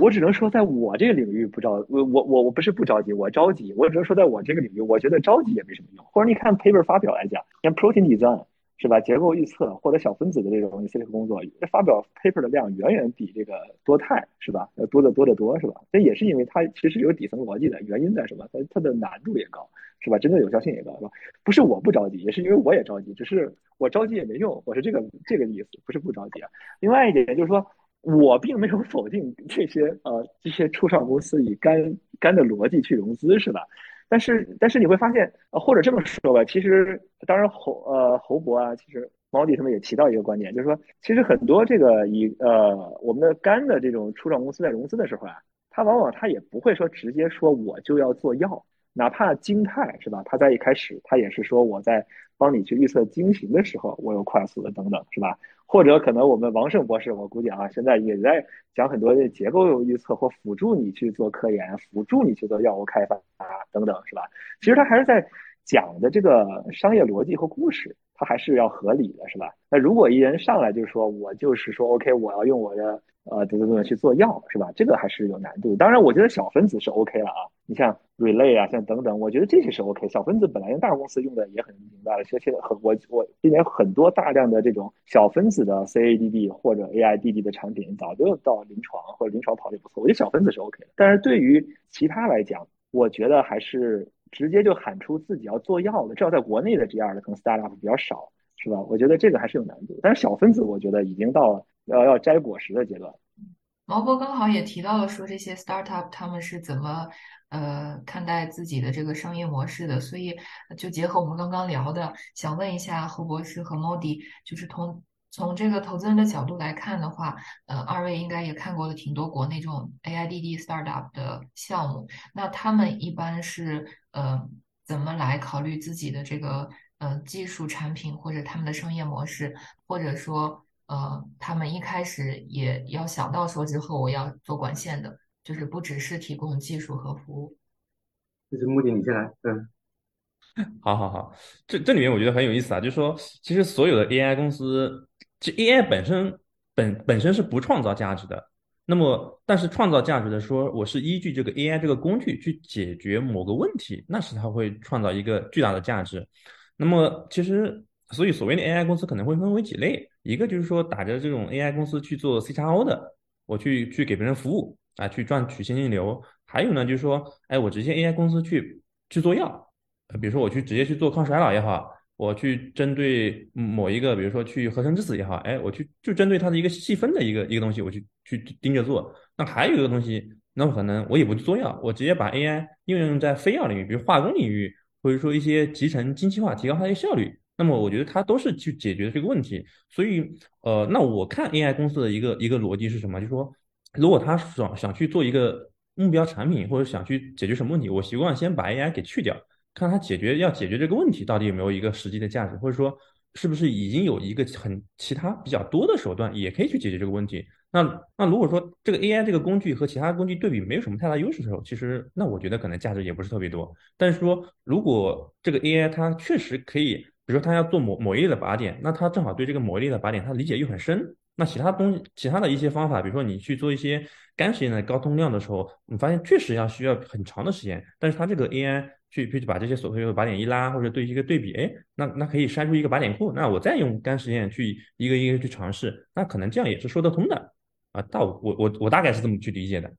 我只能说在我这个领域不着，我我我我不是不着急，我着急。我只能说在我这个领域，我觉得着急也没什么用。或者你看 paper 发表来讲，像 protein design。是吧？结构预测或者小分子的这种 c 工作，发表 paper 的量远远比这个多肽是吧？要多得多得多是吧？这也是因为它其实有底层逻辑的原因在什么？它它的难度也高是吧？真正有效性也高是吧？不是我不着急，也是因为我也着急，只是我着急也没用，我是这个这个意思，不是不着急啊。另外一点就是说，我并没有否定这些呃这些初创公司以干干的逻辑去融资是吧？但是，但是你会发现，呃，或者这么说吧，其实，当然侯呃侯博啊，其实毛弟他们也提到一个观点，就是说，其实很多这个以呃我们的干的这种初创公司在融资的时候啊，他往往他也不会说直接说我就要做药。哪怕金泰是吧？他在一开始，他也是说我在帮你去预测晶型的时候，我有快速的等等是吧？或者可能我们王胜博士，我估计啊，现在也在讲很多的结构预测或辅助你去做科研，辅助你去做药物开发啊等等是吧？其实他还是在讲的这个商业逻辑和故事，他还是要合理的是吧？那如果一人上来就说我就是说 OK，我要用我的呃等等等去做药是吧？这个还是有难度。当然，我觉得小分子是 OK 了啊。你像 Relay 啊，像等等，我觉得这些是 OK。小分子本来用大公司用的也很明白了，其实很我我今年很多大量的这种小分子的 CADD 或者 AIDD 的产品早就到临床或者临床跑的不错，我觉得小分子是 OK 的。但是对于其他来讲，我觉得还是直接就喊出自己要做药的，至少在国内的这样的可能 startup 比较少，是吧？我觉得这个还是有难度。但是小分子我觉得已经到了要要摘果实的阶段。毛博刚好也提到了说这些 startup 他们是怎么呃看待自己的这个商业模式的，所以就结合我们刚刚聊的，想问一下侯博士和 Modi，就是从从这个投资人的角度来看的话，呃，二位应该也看过了挺多国内这种 AIDD startup 的项目，那他们一般是呃怎么来考虑自己的这个呃技术产品或者他们的商业模式，或者说？呃，他们一开始也要想到说之后我要做管线的，就是不只是提供技术和服务。就是目的，你先来。嗯，<laughs> 好好好，这这里面我觉得很有意思啊，就是说，其实所有的 AI 公司，这 AI 本身本本身是不创造价值的。那么，但是创造价值的说，我是依据这个 AI 这个工具去解决某个问题，那是它会创造一个巨大的价值。那么，其实。所以，所谓的 AI 公司可能会分为几类，一个就是说打着这种 AI 公司去做 CRO 的，我去去给别人服务啊，去赚取现金流；还有呢，就是说，哎，我直接 AI 公司去去做药，比如说我去直接去做抗衰老也好，我去针对某一个，比如说去合成致死也好，哎，我去就针对它的一个细分的一个一个东西，我去去盯着做。那还有一个东西，那可能我也不去做药，我直接把 AI 应用在非药领域，比如化工领域，或者说一些集成精细化，提高它的效率。那么我觉得它都是去解决这个问题，所以呃，那我看 AI 公司的一个一个逻辑是什么？就是说，如果他想想去做一个目标产品，或者想去解决什么问题，我习惯先把 AI 给去掉，看他解决要解决这个问题到底有没有一个实际的价值，或者说是不是已经有一个很其他比较多的手段也可以去解决这个问题。那那如果说这个 AI 这个工具和其他工具对比没有什么太大优势的时候，其实那我觉得可能价值也不是特别多。但是说如果这个 AI 它确实可以。比如说他要做某某一类的靶点，那他正好对这个某一类的靶点他理解又很深。那其他东西，其他的一些方法，比如说你去做一些干实验的高通量的时候，你发现确实要需要很长的时间。但是它这个 AI 去去把这些所谓的靶点一拉，或者对一个对比，哎，那那可以筛出一个靶点库。那我再用干实验去一个一个去尝试，那可能这样也是说得通的啊。但我我我大概是这么去理解的。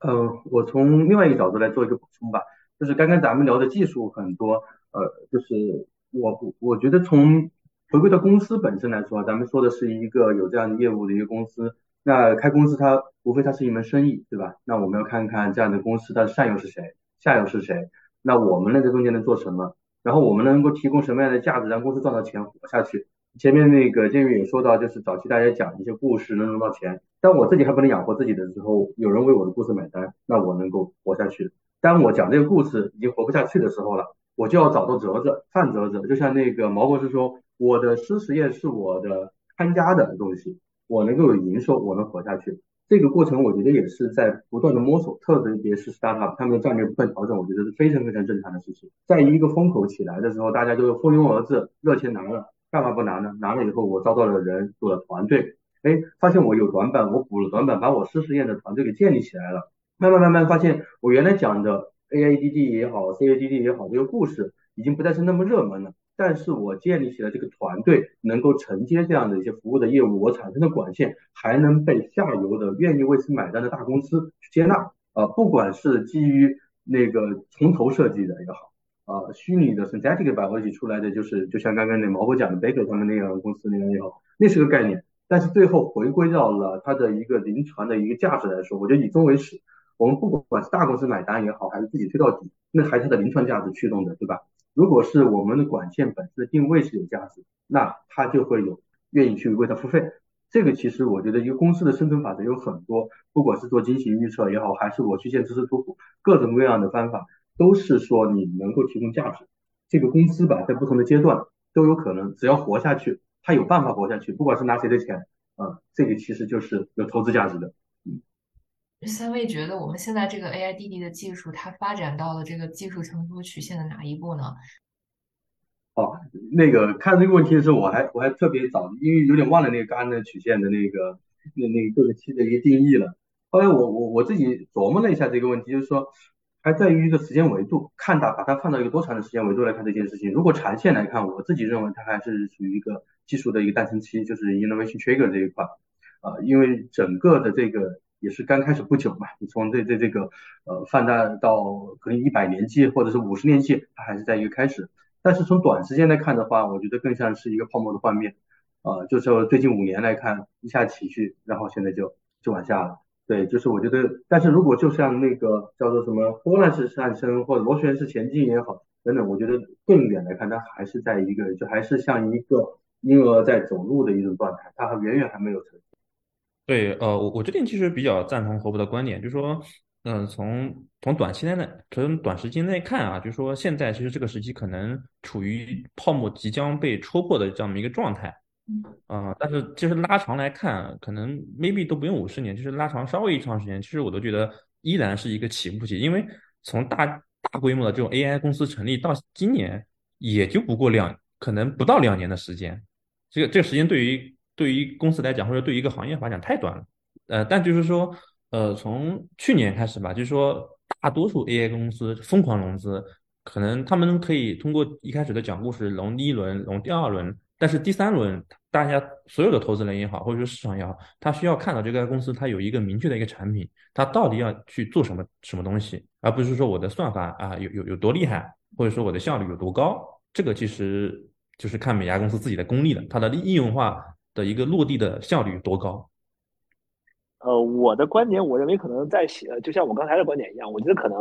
呃，我从另外一个角度来做一个补充吧，就是刚刚咱们聊的技术很多，呃，就是。我我觉得从回归到公司本身来说，咱们说的是一个有这样的业务的一个公司。那开公司它无非它是一门生意，对吧？那我们要看看这样的公司它的上游是谁，下游是谁。那我们呢在中间能做什么？然后我们能够提供什么样的价值，让公司赚到钱活下去？前面那个建宇也说到，就是早期大家讲一些故事能融到钱。当我自己还不能养活自己的时候，有人为我的故事买单，那我能够活下去。当我讲这个故事已经活不下去的时候了。我就要找到折子，范折子，就像那个毛博士说，我的湿实验是我的看家的东西，我能够有营收，我能活下去。这个过程我觉得也是在不断的摸索，特别是 startup，他们的战略不断调整，我觉得是非常非常正常的事情。在一个风口起来的时候，大家就蜂拥而至，热钱拿了，干嘛不拿呢？拿了以后，我招到了人，组了团队，哎，发现我有短板，我补了短板，把我湿实验的团队给建立起来了。慢慢慢慢发现，我原来讲的。AADD 也好，CADD 也好，这个故事已经不再是那么热门了。但是我建立起来这个团队，能够承接这样的一些服务的业务，我产生的管线还能被下游的愿意为此买单的大公司去接纳。呃，不管是基于那个从头设计的也好，啊，虚拟的 synthetic biology 出来的，就是就像刚刚那毛哥讲的 Baker 他们那样公司那样也好，那是个概念。但是最后回归到了它的一个临床的一个价值来说，我觉得以终为始。我们不管是大公司买单也好，还是自己推到底，那还是它的临床价值驱动的，对吧？如果是我们的管线本身的定位是有价值，那他就会有愿意去为它付费。这个其实我觉得一个公司的生存法则有很多，不管是做经济预测也好，还是我去见知识图谱，各种各样的方法，都是说你能够提供价值。这个公司吧，在不同的阶段都有可能，只要活下去，它有办法活下去，不管是拿谁的钱，啊，这个其实就是有投资价值的。三位觉得我们现在这个 AIDD 的技术，它发展到了这个技术成熟曲线的哪一步呢？哦，那个看这个问题的时候，我还我还特别早，因为有点忘了那个刚刚的曲线的那个那那个各个期的一个定义了。后来我我我自己琢磨了一下这个问题，就是说还在于一个时间维度，看它把它放到一个多长的时间维度来看这件事情。如果长线来看，我自己认为它还是属于一个技术的一个诞生期，就是 innovation trigger 这一块，啊，因为整个的这个也是刚开始不久嘛，你从这这这个呃放大到可能一百年计或者是五十年计，它还是在一个开始。但是从短时间来看的话，我觉得更像是一个泡沫的幻灭，啊，就是最近五年来看一下起去，然后现在就就往下了。对，就是我觉得，但是如果就像那个叫做什么波浪式上升或者螺旋式前进也好，等等，我觉得更远来看，它还是在一个，就还是像一个婴儿在走路的一种状态，它还远远还没有成。对，呃，我我这边其实比较赞同侯博的观点，就是说，嗯，从从短期内呢，从短时间内看啊，就是说现在其实这个时期可能处于泡沫即将被戳破的这样的一个状态。啊，但是其实拉长来看，可能 maybe 都不用五十年，就是拉长稍微一长时间，其实我都觉得依然是一个起步期，因为从大大规模的这种 AI 公司成立到今年，也就不过两，可能不到两年的时间，这个这个时间对于对于公司来讲，或者对于一个行业发展太短了，呃，但就是说，呃，从去年开始吧，就是说大多数 AI 公司疯狂融资，可能他们可以通过一开始的讲故事融第一轮，融第二轮。但是第三轮，大家所有的投资人也好，或者说市场也好，他需要看到这个公司它有一个明确的一个产品，它到底要去做什么什么东西，而不是说我的算法啊有有有多厉害，或者说我的效率有多高。这个其实就是看每家公司自己的功力了，它的应用化的一个落地的效率多高。呃，我的观点，我认为可能在就像我刚才的观点一样，我觉得可能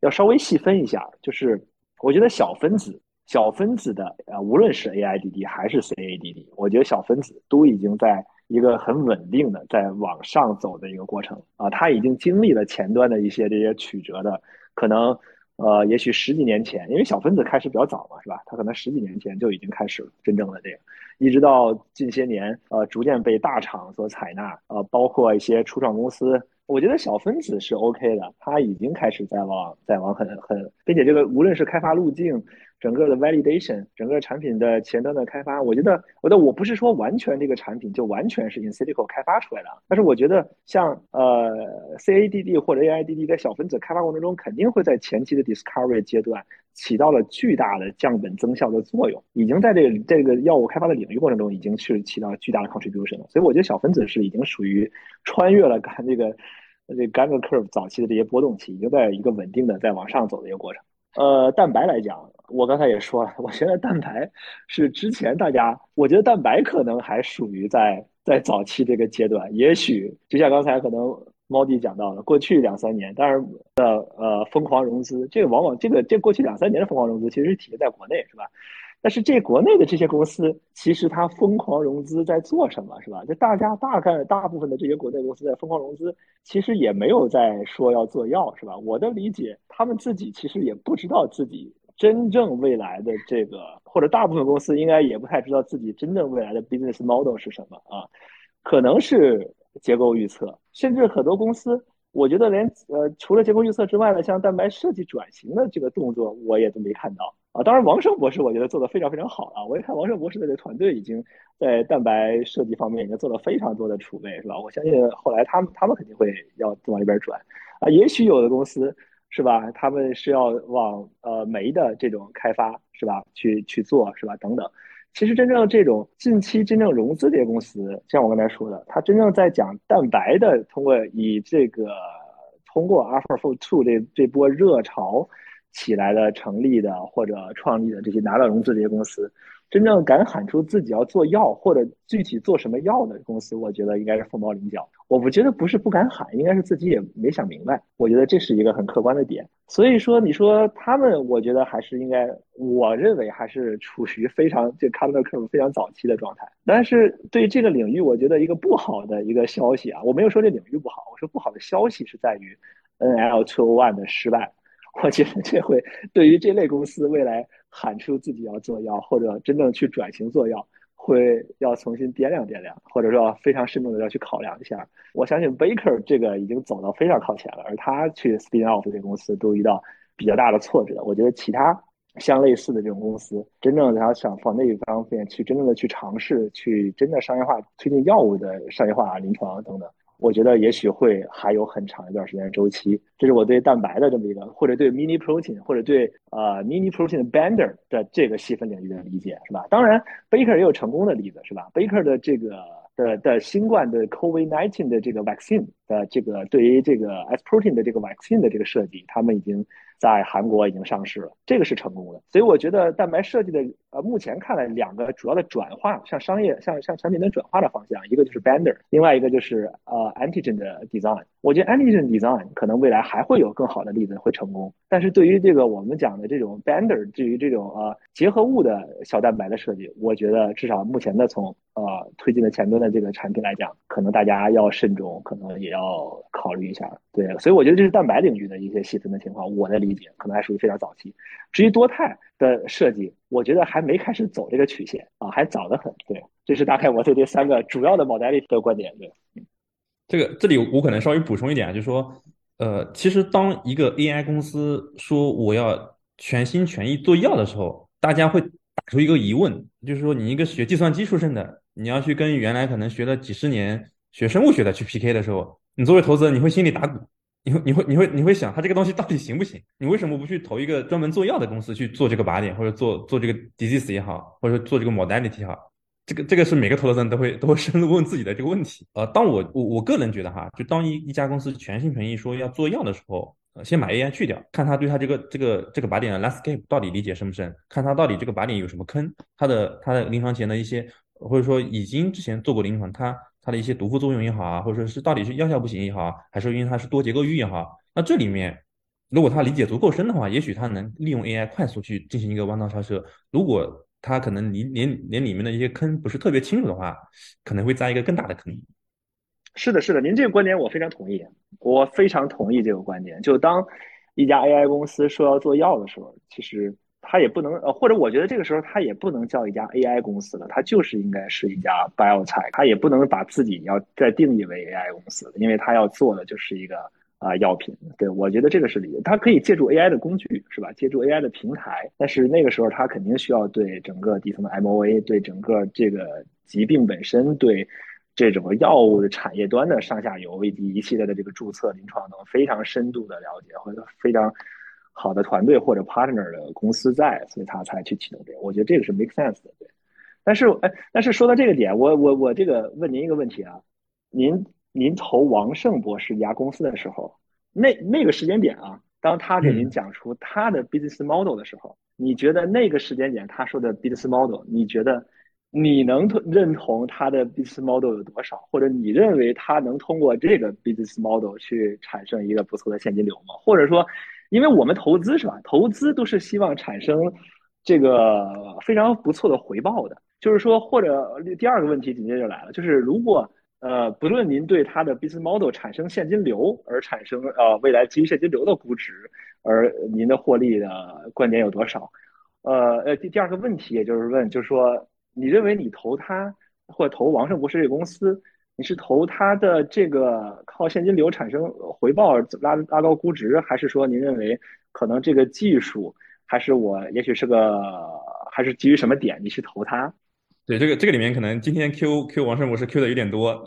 要稍微细分一下，就是我觉得小分子。小分子的呃，无论是 AIDD 还是 CADD，我觉得小分子都已经在一个很稳定的在往上走的一个过程啊，它已经经历了前端的一些这些曲折的，可能呃，也许十几年前，因为小分子开始比较早嘛，是吧？它可能十几年前就已经开始真正的这个，一直到近些年呃，逐渐被大厂所采纳，呃，包括一些初创公司。我觉得小分子是 OK 的，它已经开始在往在往很很，并且这个无论是开发路径，整个的 validation，整个产品的前端的开发，我觉得，我的我不是说完全这个产品就完全是 in silico 开发出来的，但是我觉得像呃 CADD 或者 AIDD 在小分子开发过程中，肯定会在前期的 discovery 阶段起到了巨大的降本增效的作用，已经在这个这个药物开发的领域过程中已经是起到了巨大的 contribution 了，所以我觉得小分子是已经属于穿越了干 <laughs> 这个。这个 gamma curve 早期的这些波动期，已经在一个稳定的在往上走的一个过程。呃，蛋白来讲，我刚才也说了，我觉得蛋白是之前大家，我觉得蛋白可能还属于在在早期这个阶段。也许就像刚才可能猫弟讲到的，过去两三年，当然呃呃疯狂融资，这个往往这个这过去两三年的疯狂融资，其实是体现在国内，是吧？但是这国内的这些公司，其实它疯狂融资在做什么，是吧？就大家大概大部分的这些国内公司在疯狂融资，其实也没有在说要做药，是吧？我的理解，他们自己其实也不知道自己真正未来的这个，或者大部分公司应该也不太知道自己真正未来的 business model 是什么啊？可能是结构预测，甚至很多公司。我觉得连呃，除了结构预测之外呢，像蛋白设计转型的这个动作，我也都没看到啊。当然，王胜博士我觉得做的非常非常好了。我一看王胜博士的这个团队已经在蛋白设计方面已经做了非常多的储备，是吧？我相信后来他们他们肯定会要往里边转啊。也许有的公司是吧，他们是要往呃酶的这种开发是吧去去做是吧等等。其实真正这种近期真正融资这些公司，像我刚才说的，它真正在讲蛋白的，通过以这个通过 AlphaFold Two 这这波热潮起来的成立的或者创立的这些拿到融资这些公司。真正敢喊出自己要做药或者具体做什么药的公司，我觉得应该是凤毛麟角。我不觉得不是不敢喊，应该是自己也没想明白。我觉得这是一个很客观的点。所以说，你说他们，我觉得还是应该，我认为还是处于非常这 c u t curve 非常早期的状态。但是对这个领域，我觉得一个不好的一个消息啊，我没有说这领域不好，我说不好的消息是在于 NL201 的失败。我觉得这会对于这类公司未来喊出自己要做药，或者真正去转型做药，会要重新掂量掂量，或者说非常慎重的要去考量一下。我相信 Baker 这个已经走到非常靠前了，而他去 spin off 这些公司都遇到比较大的挫折。我觉得其他相类似的这种公司，真正他想往那一方面去真正的去尝试，去真的商业化推进药物的商业化临床等等。我觉得也许会还有很长一段时间周期。这是我对蛋白的这么一个，或者对 mini protein，或者对呃 mini protein bender 的这个细分领域的理解，是吧？当然，Baker 也有成功的例子，是吧？Baker 的这个的的新冠的 COVID-19 的这个 vaccine 的这个对于这个 S protein 的这个 vaccine 的这个设计，他们已经。在韩国已经上市了，这个是成功的。所以我觉得蛋白设计的呃，目前看来两个主要的转化，像商业、像像产品的转化的方向，一个就是 Bender，另外一个就是呃 Antigen 的 design。我觉得 Antigen design 可能未来还会有更好的例子会成功。但是对于这个我们讲的这种 Bender，对于这种呃结合物的小蛋白的设计，我觉得至少目前的从呃推进的前端的这个产品来讲，可能大家要慎重，可能也要考虑一下。对，所以我觉得这是蛋白领域的一些细分的情况。我的理理解可能还属于非常早期。至于多肽的设计，我觉得还没开始走这个曲线啊，还早得很。对，这是大概我对这三个主要的 modality 的观点。对，这个这里我可能稍微补充一点啊，就是说，呃，其实当一个 AI 公司说我要全心全意做药的时候，大家会打出一个疑问，就是说，你一个学计算机出身的，你要去跟原来可能学了几十年学生物学的去 PK 的时候。你作为投资人，你会心里打鼓，你会你会你会你会想，他这个东西到底行不行？你为什么不去投一个专门做药的公司去做这个靶点，或者做做这个 disease 也好，或者做这个 modality 也好？这个这个是每个投资人都会都会深入问自己的这个问题。呃，当我我我个人觉得哈，就当一一家公司全心全意说要做药的时候，呃，先把 AI 去掉，看他对他这个这个这个靶点的 landscape 到底理解深不深，看他到底这个靶点有什么坑，他的他的临床前的一些，或者说已经之前做过临床，他。它的一些毒副作用也好啊，或者说是到底是药效不行也好，还是因为它是多结构域也好，那这里面如果他理解足够深的话，也许他能利用 AI 快速去进行一个弯道超车。如果他可能连连连里面的一些坑不是特别清楚的话，可能会栽一个更大的坑。是的，是的，您这个观点我非常同意，我非常同意这个观点。就当一家 AI 公司说要做药的时候，其实。它也不能呃，或者我觉得这个时候它也不能叫一家 AI 公司了，它就是应该是一家 biotech，它也不能把自己要再定义为 AI 公司，因为它要做的就是一个啊药品。对我觉得这个是理解，它可以借助 AI 的工具是吧？借助 AI 的平台，但是那个时候它肯定需要对整个底层的 MOA，对整个这个疾病本身，对这种药物的产业端的上下游以及一系列的这个注册、临床等非常深度的了解，或者非常。好的团队或者 partner 的公司在，所以他才去启动这个。我觉得这个是 make sense 的，对。但是，哎，但是说到这个点，我我我这个问您一个问题啊，您您投王胜博士一家公司的时候，那那个时间点啊，当他给您讲出他的 business model 的时候，你觉得那个时间点他说的 business model，你觉得你能认同他的 business model 有多少？或者你认为他能通过这个 business model 去产生一个不错的现金流吗？或者说？因为我们投资是吧？投资都是希望产生这个非常不错的回报的。就是说，或者第二个问题紧接着来了，就是如果呃，不论您对它的 business model 产生现金流而产生呃未来基于现金流的估值，而您的获利的观点有多少？呃呃，第第二个问题也就是问，就是说，你认为你投它或投王胜博士这个公司？你是投它的这个靠现金流产生回报拉拉高估值，还是说您认为可能这个技术还是我也许是个还是基于什么点你去投它？对这个这个里面可能今天 Q Q 王胜博士 Q 的有点多，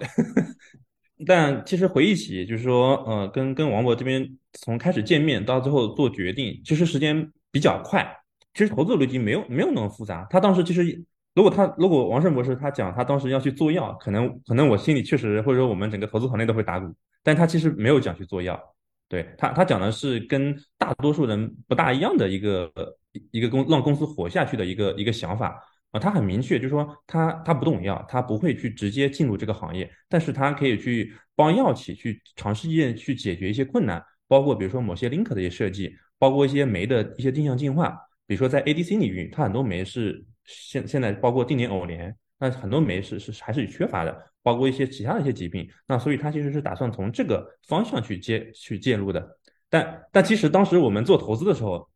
<laughs> 但其实回忆起就是说，呃，跟跟王博这边从开始见面到最后做决定，其实时间比较快，其实投资逻辑没有没有那么复杂。他当时其实。如果他如果王胜博士他讲他当时要去做药，可能可能我心里确实或者说我们整个投资团队都会打鼓，但他其实没有讲去做药，对他他讲的是跟大多数人不大一样的一个一个公让公司活下去的一个一个想法啊，他很明确就是说他他不懂药，他不会去直接进入这个行业，但是他可以去帮药企去尝试验去解决一些困难，包括比如说某些 link 的一些设计，包括一些酶的一些定向进化，比如说在 ADC 领域，它很多酶是。现现在包括定年偶联，那很多酶是是还是缺乏的，包括一些其他的一些疾病，那所以他其实是打算从这个方向去介去介入的。但但其实当时我们做投资的时候，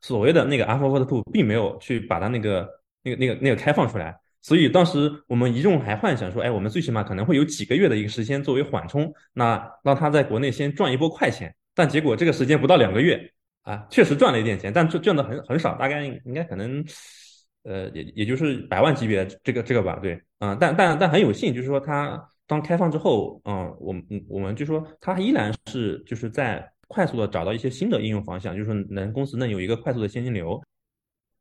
所谓的那个 a l p h a v o Two 并没有去把它那个那个那个那个开放出来，所以当时我们一众还幻想说，哎，我们最起码可能会有几个月的一个时间作为缓冲，那让他在国内先赚一波快钱。但结果这个时间不到两个月啊，确实赚了一点钱，但赚赚的很很少，大概应该可能。呃，也也就是百万级别这个这个吧，对，啊，但但但很有幸，就是说他当开放之后，嗯，我们我们就说它依然是就是在快速的找到一些新的应用方向，就是能公司能有一个快速的现金流。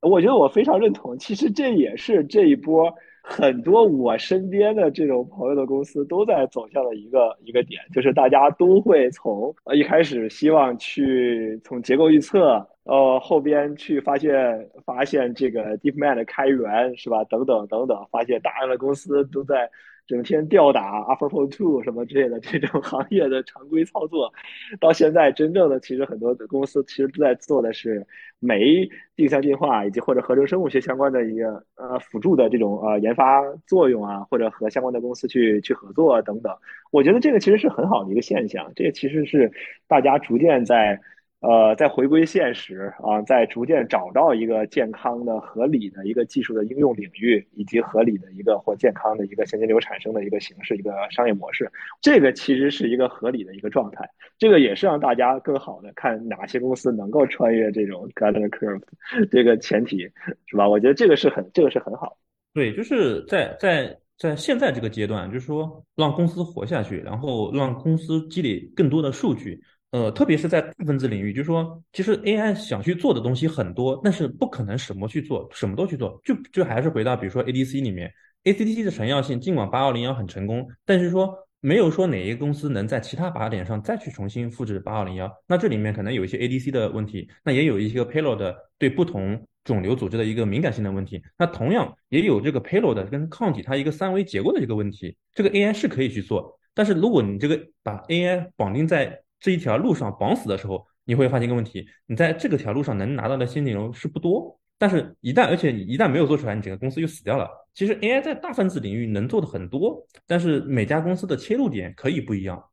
我觉得我非常认同，其实这也是这一波很多我身边的这种朋友的公司都在走向的一个一个点，就是大家都会从呃一开始希望去从结构预测，呃后边去发现发现这个 DeepMind 开源是吧？等等等等，发现大量的公司都在。整天吊打 AlphaFold Two 什么之类的这种行业的常规操作，到现在真正的其实很多的公司其实都在做的是酶定向进化以及或者合成生物学相关的一个呃辅助的这种呃研发作用啊，或者和相关的公司去去合作等等。我觉得这个其实是很好的一个现象，这个其实是大家逐渐在。呃，在回归现实啊，在逐渐找到一个健康的、合理的一个技术的应用领域，以及合理的一个或健康的一个现金流产生的一个形式、一个商业模式，这个其实是一个合理的一个状态。这个也是让大家更好的看哪些公司能够穿越这种 Gartner Curve 这个前提，是吧？我觉得这个是很，这个是很好。对，就是在在在现在这个阶段，就是说让公司活下去，然后让公司积累更多的数据。呃，特别是在大分子领域，就是说，其实 AI 想去做的东西很多，但是不可能什么去做，什么都去做。就就还是回到，比如说 ADC 里面，ACTC 的成药性，尽管八二零幺很成功，但是说没有说哪一个公司能在其他靶点上再去重新复制八二零幺。那这里面可能有一些 ADC 的问题，那也有一些 payload 对不同肿瘤组织的一个敏感性的问题。那同样也有这个 payload 跟抗体它一个三维结构的这个问题。这个 AI 是可以去做，但是如果你这个把 AI 绑定在这一条路上绑死的时候，你会发现一个问题：你在这个条路上能拿到的现金流是不多。但是，一旦而且你一旦没有做出来，你整个公司就死掉了。其实 AI 在大分子领域能做的很多，但是每家公司的切入点可以不一样。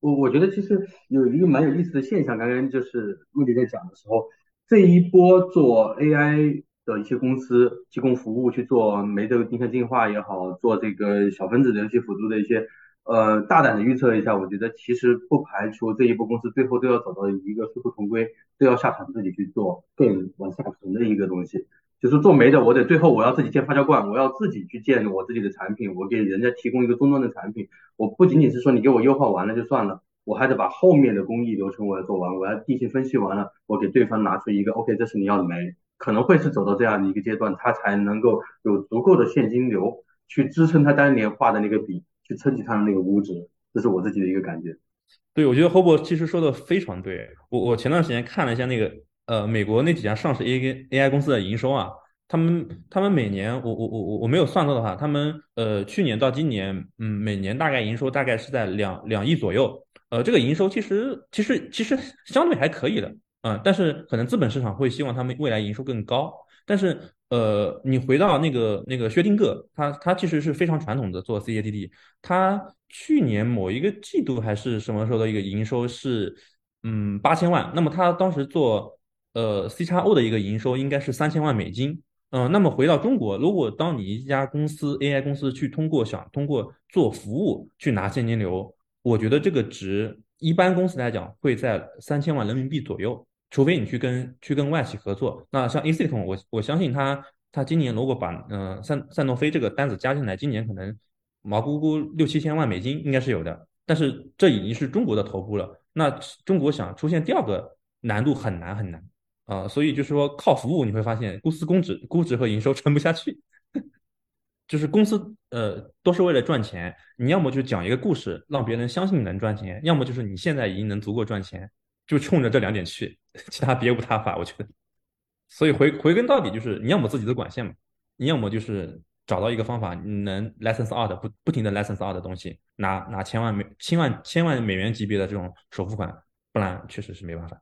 我我觉得其实有一个蛮有意思的现象，刚刚就是陆迪在讲的时候，这一波做 AI 的一些公司提供服务去做酶的定向进化也好，做这个小分子的一些辅助的一些。呃，大胆的预测一下，我觉得其实不排除这一波公司最后都要走到一个殊途同归，都要下场自己去做更往下沉的一个东西。就是做煤的，我得最后我要自己建发酵罐，我要自己去建我自己的产品，我给人家提供一个终端的产品。我不仅仅是说你给我优化完了就算了，我还得把后面的工艺流程我要做完，我要地形分析完了，我给对方拿出一个 OK，这是你要的煤，可能会是走到这样的一个阶段，他才能够有足够的现金流去支撑他当年画的那个笔。去撑起它的那个估值，这是我自己的一个感觉。对，我觉得 Hobo 其实说的非常对。我我前段时间看了一下那个呃美国那几家上市 A AI 公司的营收啊，他们他们每年我我我我我没有算错的话，他们呃去年到今年嗯每年大概营收大概是在两两亿左右。呃，这个营收其实其实其实相对还可以的啊，但是可能资本市场会希望他们未来营收更高，但是。呃，你回到那个那个薛定谔，他他其实是非常传统的做 CADD，他去年某一个季度还是什么时候的一个营收是嗯八千万，那么他当时做呃 C 叉 O 的一个营收应该是三千万美金，嗯，那么回到中国，如果当你一家公司 AI 公司去通过想通过做服务去拿现金流，我觉得这个值一般公司来讲会在三千万人民币左右。除非你去跟去跟外企合作，那像 A C 控，我我相信他他今年如果把嗯赛赛诺菲这个单子加进来，今年可能毛估估六七千万美金应该是有的。但是这已经是中国的头部了，那中国想出现第二个难度很难很难啊，所以就是说靠服务你会发现公司估值估值和营收撑不下去，<laughs> 就是公司呃都是为了赚钱，你要么就讲一个故事让别人相信你能赚钱，要么就是你现在已经能足够赚钱。就冲着这两点去，<laughs> 其他别无他法，我觉得。所以回回根到底就是，你要么自己的管线嘛，你要么就是找到一个方法，你能 license out 不不停的 license out 的东西，拿拿千万美千万千万美元级别的这种首付款，不然确实是没办法。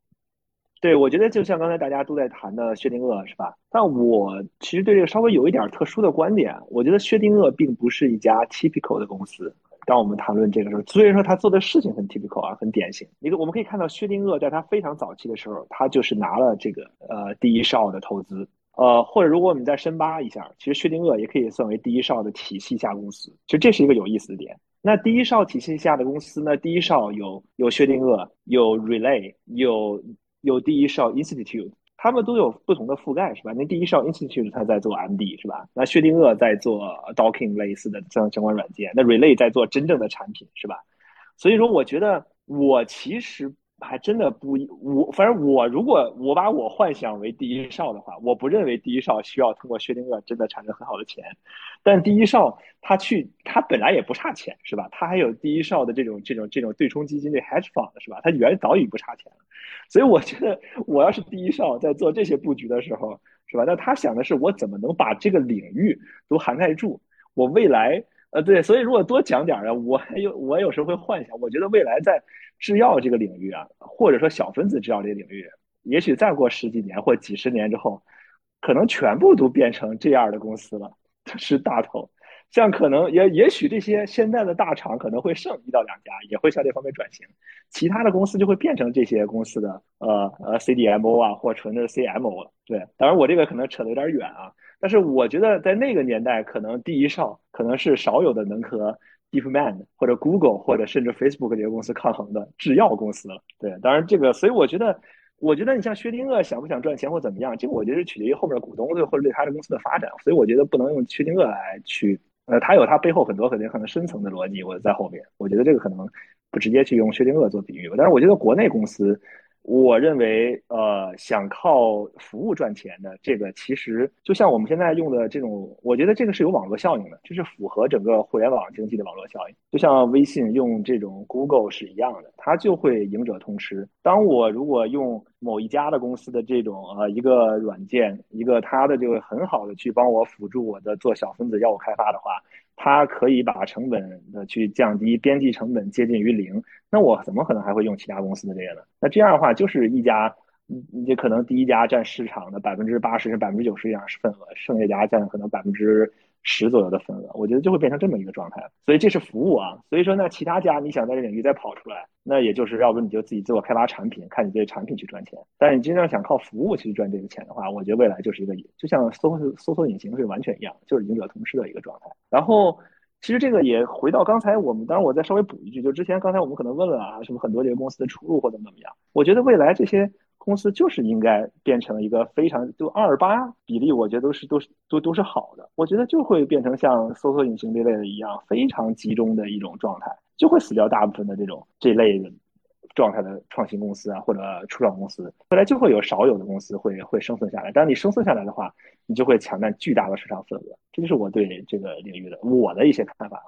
对，我觉得就像刚才大家都在谈的薛定谔是吧？但我其实对这个稍微有一点特殊的观点，我觉得薛定谔并不是一家 typical 的公司。当我们谈论这个时候，虽然说他做的事情很 typical 啊，很典型。一个我们可以看到，薛定谔在他非常早期的时候，他就是拿了这个呃第一少的投资，呃，或者如果我们再深扒一下，其实薛定谔也可以算为第一少的体系下公司。其实这是一个有意思的点。那第一少体系下的公司呢？第一少有有薛定谔，有 Relay，有有第一少 Institute。他们都有不同的覆盖，是吧？那第一少 Institute 他在做 MD 是吧？那薛定谔在做 Docking 类似的相相关软件，那 Relay 在做真正的产品是吧？所以说，我觉得我其实。还真的不，我反正我如果我把我幻想为第一少的话，我不认为第一少需要通过薛定谔真的产生很好的钱，但第一少他去他本来也不差钱是吧？他还有第一少的这种这种这种对冲基金的 hedge fund 是吧？他原早已不差钱了，所以我觉得我要是第一少在做这些布局的时候是吧？那他想的是我怎么能把这个领域都涵盖住，我未来。呃，对，所以如果多讲点儿啊，我还有我有时候会幻想，我觉得未来在制药这个领域啊，或者说小分子制药这个领域，也许再过十几年或几十年之后，可能全部都变成这样的公司了，是大头。像可能也也许这些现在的大厂可能会剩一到两家，也会向这方面转型，其他的公司就会变成这些公司的呃呃 CDMO 啊，或纯的 CMO 了。对，当然我这个可能扯得有点远啊。但是我觉得在那个年代，可能第一少可能是少有的能和 DeepMind 或者 Google 或者甚至 Facebook 这些公司抗衡的制药公司了。对，当然这个，所以我觉得，我觉得你像薛定谔想不想赚钱或怎么样，这个我觉得是取决于后面股东对或者对他的公司的发展。所以我觉得不能用薛定谔来去，呃，他有他背后很多很多可能深层的逻辑，我在后面。我觉得这个可能不直接去用薛定谔做比喻，但是我觉得国内公司。我认为，呃，想靠服务赚钱的这个，其实就像我们现在用的这种，我觉得这个是有网络效应的，这是符合整个互联网经济的网络效应。就像微信用这种 Google 是一样的，它就会赢者通吃。当我如果用某一家的公司的这种呃一个软件，一个它的这个很好的去帮我辅助我的做小分子药物开发的话。它可以把成本的去降低，边际成本接近于零。那我怎么可能还会用其他公司的这个呢？那这样的话，就是一家，你可能第一家占市场的百分之八十、百分之九十以上份额，剩下家占可能百分之。十左右的份额，我觉得就会变成这么一个状态，所以这是服务啊。所以说，那其他家你想在这领域再跑出来，那也就是要不你就自己自我开发产品，看你这产品去赚钱。但是你真正想靠服务去赚这个钱的话，我觉得未来就是一个就像搜搜索引擎是完全一样，就是赢者通吃的一个状态。然后，其实这个也回到刚才我们，当然我再稍微补一句，就之前刚才我们可能问了啊，什么很多这个公司的出路或者怎么样，我觉得未来这些。公司就是应该变成一个非常就二八比例，我觉得都是都是都都是好的。我觉得就会变成像搜索引擎这类的一样，非常集中的一种状态，就会死掉大部分的这种这类的状态的创新公司啊，或者初创公司。未来就会有少有的公司会会生存下来。当你生存下来的话，你就会抢占巨大的市场份额。这就是我对这个领域的我的一些看法。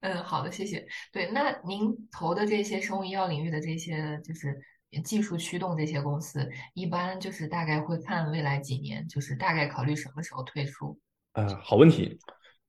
嗯，好的，谢谢。对，那您投的这些生物医药领域的这些就是。技术驱动这些公司，一般就是大概会看未来几年，就是大概考虑什么时候退出。呃，好问题。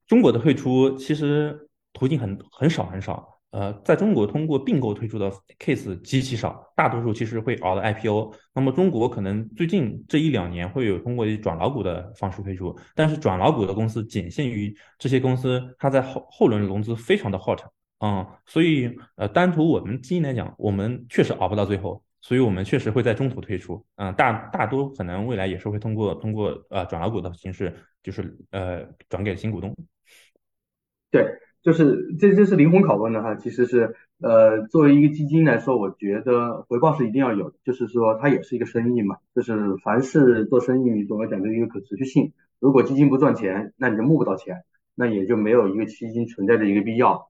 中国的退出其实途径很很少很少。呃，在中国通过并购退出的 case 极其少，大多数其实会熬的 IPO。那么中国可能最近这一两年会有通过转老股的方式退出，但是转老股的公司仅限于这些公司，它在后后轮融资非常的 hot。嗯，所以呃，单从我们基金来讲，我们确实熬不到最后。所以我们确实会在中途退出，嗯，大大多可能未来也是会通过通过呃转老股的形式，就是呃转给新股东。对，就是这这是灵魂拷问的哈，其实是呃作为一个基金来说，我觉得回报是一定要有，就是说它也是一个生意嘛，就是凡是做生意，你总要讲究一个可持续性。如果基金不赚钱，那你就募不到钱，那也就没有一个基金存在的一个必要。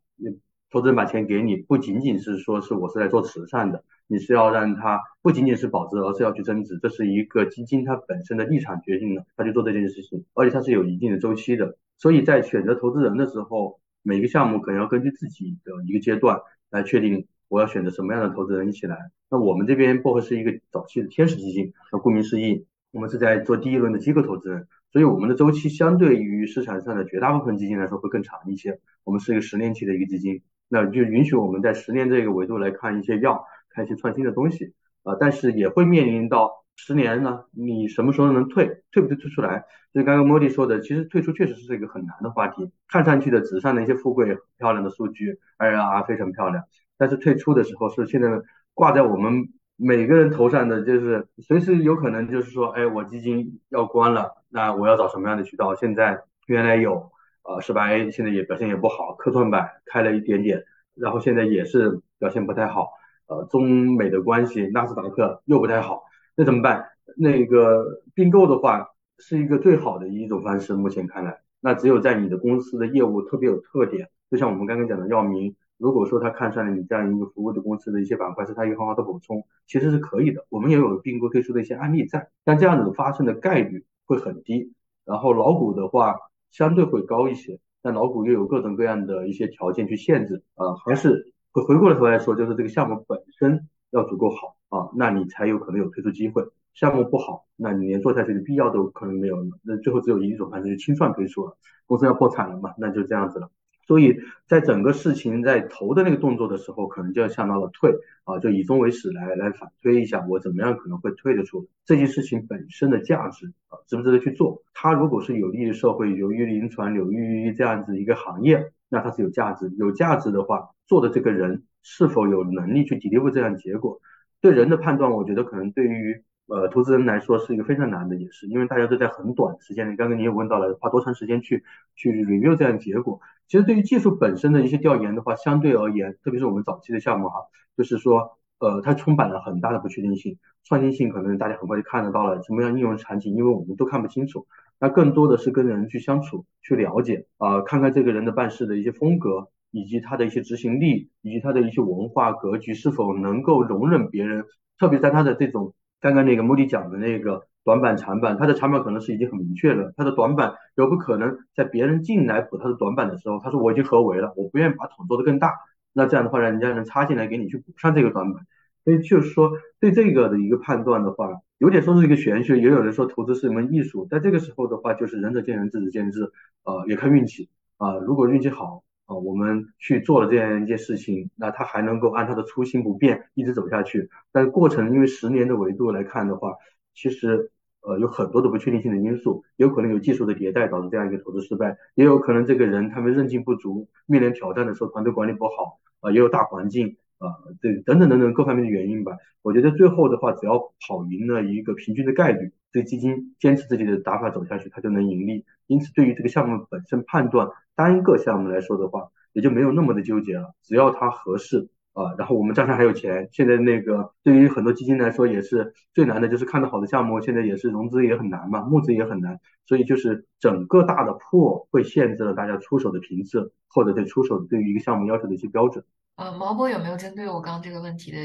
投资人把钱给你，不仅仅是说是我是来做慈善的，你是要让它不仅仅是保值，而是要去增值，这是一个基金它本身的立场决定了它去做这件事情，而且它是有一定的周期的。所以在选择投资人的时候，每个项目可能要根据自己的一个阶段来确定我要选择什么样的投资人一起来。那我们这边薄荷是一个早期的天使基金，那顾名思义，我们是在做第一轮的机构投资人，所以我们的周期相对于市场上的绝大部分基金来说会更长一些。我们是一个十年期的一个基金。那就允许我们在十年这个维度来看一些药，看一些创新的东西啊，但是也会面临到十年呢，你什么时候能退，退不退出来？就刚刚莫迪说的，其实退出确实是一个很难的话题。看上去的纸上的一些富贵漂亮的数据，IRR 非常漂亮，但是退出的时候是现在挂在我们每个人头上的，就是随时有可能就是说，哎，我基金要关了，那我要找什么样的渠道？现在原来有。呃，十八 A 现在也表现也不好，科创板开了一点点，然后现在也是表现不太好。呃，中美的关系，纳斯达克又不太好，那怎么办？那个并购的话是一个最好的一种方式，目前看来，那只有在你的公司的业务特别有特点，就像我们刚刚讲的药明，如果说他看上了你这样一个服务的公司的一些板块，是他一个很好的补充，其实是可以的。我们也有并购推出的一些案例在，但这样子发生的概率会很低。然后老股的话相对会高一些，但老股又有各种各样的一些条件去限制，啊，还是回回过头来说，就是这个项目本身要足够好啊，那你才有可能有推出机会。项目不好，那你连做下去的必要都可能没有了，那最后只有一种，方式就清算推出了，公司要破产了嘛，那就这样子了。所以在整个事情在投的那个动作的时候，可能就要想到了退啊，就以终为始来来反推一下，我怎么样可能会退得出这件事情本身的价值啊，值不值得去做？它如果是有利于社会、有利于临床、有利于这样子一个行业，那它是有价值。有价值的话，做的这个人是否有能力去 deliver 这样结果？对人的判断，我觉得可能对于。呃，投资人来说是一个非常难的，也是因为大家都在很短时间内，刚刚你也问到了，花多长时间去去 review 这样的结果。其实对于技术本身的一些调研的话，相对而言，特别是我们早期的项目哈，就是说，呃，它充满了很大的不确定性，创新性可能大家很快就看得到了什么样应用场景，因为我们都看不清楚。那更多的是跟人去相处，去了解啊，看看这个人的办事的一些风格，以及他的一些执行力，以及他的一些文化格局是否能够容忍别人，特别在他的这种。刚刚那个目的讲的那个短板长板，它的长板可能是已经很明确了，它的短板有不可能在别人进来补它的短板的时候，他说我已经合围了，我不愿意把桶做得更大，那这样的话，让人家能插进来给你去补上这个短板。所以就是说，对这个的一个判断的话，有点说是一个玄学，也有人说投资是一门艺术，在这个时候的话，就是仁者见仁，智者见智，呃，也看运气啊，如果运气好。啊，我们去做了这样一件事情，那他还能够按他的初心不变一直走下去。但过程因为十年的维度来看的话，其实呃有很多的不确定性的因素，有可能有技术的迭代导致这样一个投资失败，也有可能这个人他们韧劲不足，面临挑战的时候团队管理不好啊，也有大环境啊，这等等等等各方面的原因吧。我觉得最后的话，只要跑赢了一个平均的概率，这基金坚持自己的打法走下去，它就能盈利。因此，对于这个项目本身判断。单个项目来说的话，也就没有那么的纠结了。只要它合适啊，然后我们账上还有钱。现在那个对于很多基金来说也是最难的，就是看到好的项目，现在也是融资也很难嘛，募资也很难。所以就是整个大的破会限制了大家出手的频次，或者对出手对于一个项目要求的一些标准。呃，毛博有没有针对我刚刚这个问题的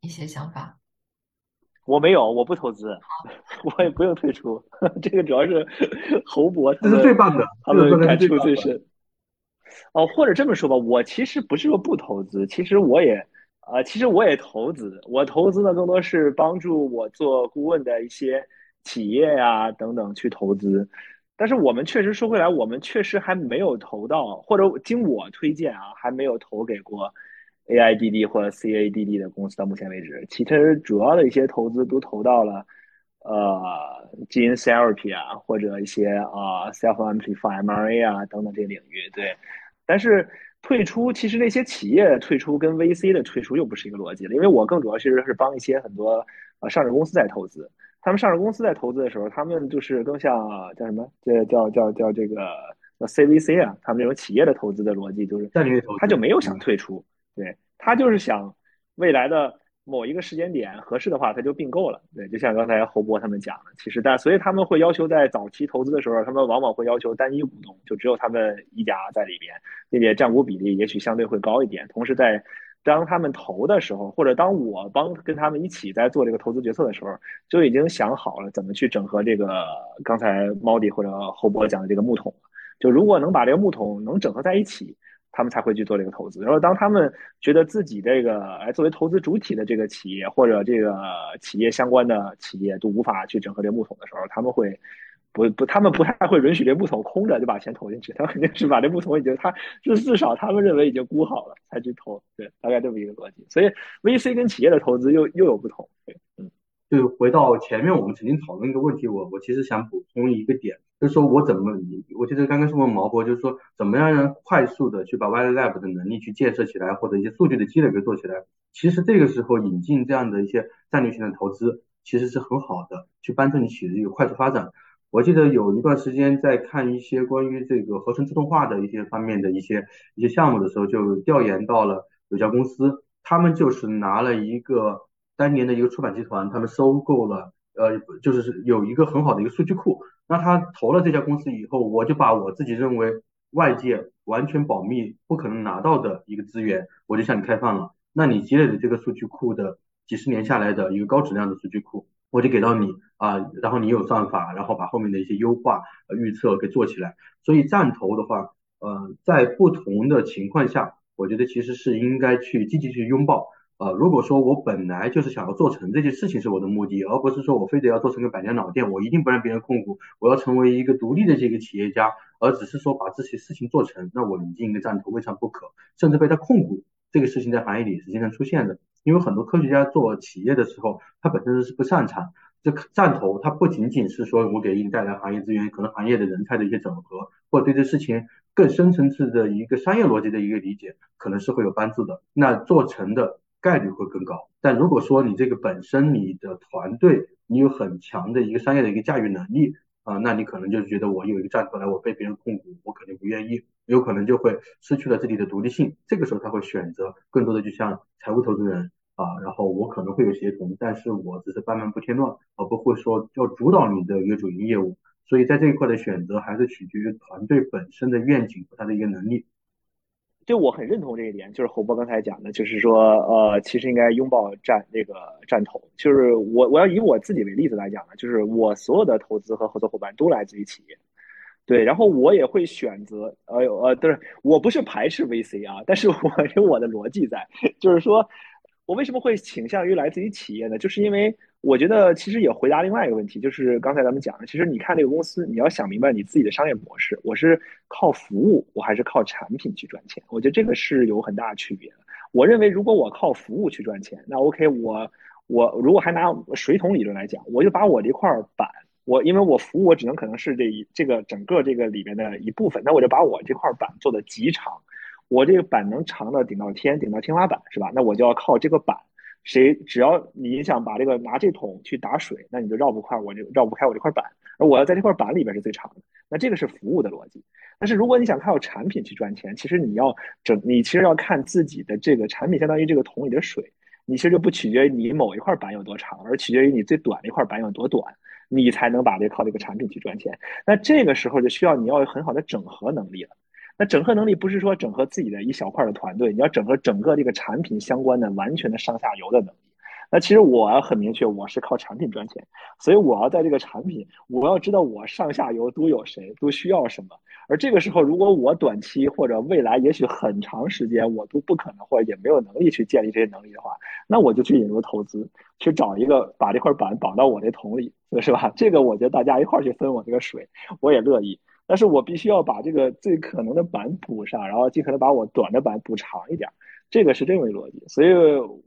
一些想法？我没有，我不投资，<laughs> 我也不用退出。<laughs> 这个主要是侯博，这是最棒的，他们感触最深。哦，或者这么说吧，我其实不是说不投资，其实我也，呃，其实我也投资。我投资呢，更多是帮助我做顾问的一些企业呀等等去投资。但是我们确实说回来，我们确实还没有投到，或者经我推荐啊，还没有投给过 AIDD 或者 CADD 的公司。到目前为止，其实主要的一些投资都投到了，呃，基因 therapy 啊，或者一些啊 self amplify mRNA 啊等等这些领域，对。但是退出，其实那些企业退出跟 VC 的退出又不是一个逻辑了，因为我更主要其实是帮一些很多呃上市公司在投资，他们上市公司在投资的时候，他们就是更像叫什么？这叫叫叫这个叫 CVC 啊，他们这种企业的投资的逻辑就是，他就没有想退出，对他就是想未来的。某一个时间点合适的话，他就并购了。对，就像刚才侯博他们讲的，其实但所以他们会要求在早期投资的时候，他们往往会要求单一股东，就只有他们一家在里边，并且占股比例也许相对会高一点。同时在当他们投的时候，或者当我帮跟他们一起在做这个投资决策的时候，就已经想好了怎么去整合这个刚才猫弟或者侯博讲的这个木桶。就如果能把这个木桶能整合在一起。他们才会去做这个投资。然后，当他们觉得自己这个哎作为投资主体的这个企业或者这个企业相关的企业都无法去整合这木桶的时候，他们会不不，他们不太会允许这木桶空着就把钱投进去。他肯定是把这木桶已经，他就至少他们认为已经估好了才去投。对，大概这么一个逻辑。所以，VC 跟企业的投资又又有不同。对，就回到前面我们曾经讨论一个问题，我我其实想补充一个点，就是说我怎么，我记得刚刚是问毛博，就是说怎么样让快速的去把 Wild Lab 的能力去建设起来，或者一些数据的积累给做起来。其实这个时候引进这样的一些战略性的投资，其实是很好的，去帮助你企业一个快速发展。我记得有一段时间在看一些关于这个合成自动化的一些方面的一些一些项目的时候，就调研到了有家公司，他们就是拿了一个。当年的一个出版集团，他们收购了呃，就是有一个很好的一个数据库。那他投了这家公司以后，我就把我自己认为外界完全保密、不可能拿到的一个资源，我就向你开放了。那你积累的这个数据库的几十年下来的一个高质量的数据库，我就给到你啊，然后你有算法，然后把后面的一些优化、预测给做起来。所以站投的话，呃，在不同的情况下，我觉得其实是应该去积极去拥抱。呃，如果说我本来就是想要做成这件事情是我的目的，而不是说我非得要做成个百年老店，我一定不让别人控股，我要成为一个独立的这个企业家，而只是说把这些事情做成，那我引进一个站投未尝不可，甚至被他控股，这个事情在行业里是经常出现的。因为很多科学家做企业的时候，他本身是不擅长，这站投他不仅仅是说我给你带来行业资源，可能行业的人才的一些整合，或者对这事情更深层次的一个商业逻辑的一个理解，可能是会有帮助的。那做成的。概率会更高，但如果说你这个本身你的团队你有很强的一个商业的一个驾驭能力啊，那你可能就觉得我有一个站出来，我被别人控股，我肯定不愿意，有可能就会失去了自己的独立性。这个时候他会选择更多的就像财务投资人啊，然后我可能会有协同，但是我只是班门不添乱，而不会说要主导你的一个主营业务。所以在这一块的选择还是取决于团队本身的愿景和他的一个能力。就我很认同这一点，就是侯波刚才讲的，就是说，呃，其实应该拥抱战那个战投。就是我我要以我自己为例子来讲呢，就是我所有的投资和合作伙伴都来自于企业，对，然后我也会选择，呃呃，对，我不是排斥 VC 啊，但是我 <laughs> 有我的逻辑在，就是说我为什么会倾向于来自于企业呢？就是因为。我觉得其实也回答另外一个问题，就是刚才咱们讲的，其实你看这个公司，你要想明白你自己的商业模式，我是靠服务，我还是靠产品去赚钱？我觉得这个是有很大区别的。我认为如果我靠服务去赚钱，那 OK，我我如果还拿水桶理论来讲，我就把我这块板，我因为我服务我只能可能是这一这个整个这个里面的一部分，那我就把我这块板做的极长，我这个板能长的顶到天，顶到天花板是吧？那我就要靠这个板。谁只要你想把这个拿这桶去打水，那你就绕不开我这绕不开我这块板，而我要在这块板里边是最长的。那这个是服务的逻辑。但是如果你想靠产品去赚钱，其实你要整，你其实要看自己的这个产品，相当于这个桶里的水，你其实就不取决于你某一块板有多长，而取决于你最短的一块板有多短，你才能把这靠这个产品去赚钱。那这个时候就需要你要有很好的整合能力了。那整合能力不是说整合自己的一小块的团队，你要整合整个这个产品相关的完全的上下游的能力。那其实我很明确，我是靠产品赚钱，所以我要在这个产品，我要知道我上下游都有谁，都需要什么。而这个时候，如果我短期或者未来也许很长时间我都不可能或者也没有能力去建立这些能力的话，那我就去引入投资，去找一个把这块板绑到我这桶里，是吧？这个我觉得大家一块去分我这个水，我也乐意。但是我必须要把这个最可能的板补上，然后尽可能把我短的板补长一点，这个是这么一逻辑。所以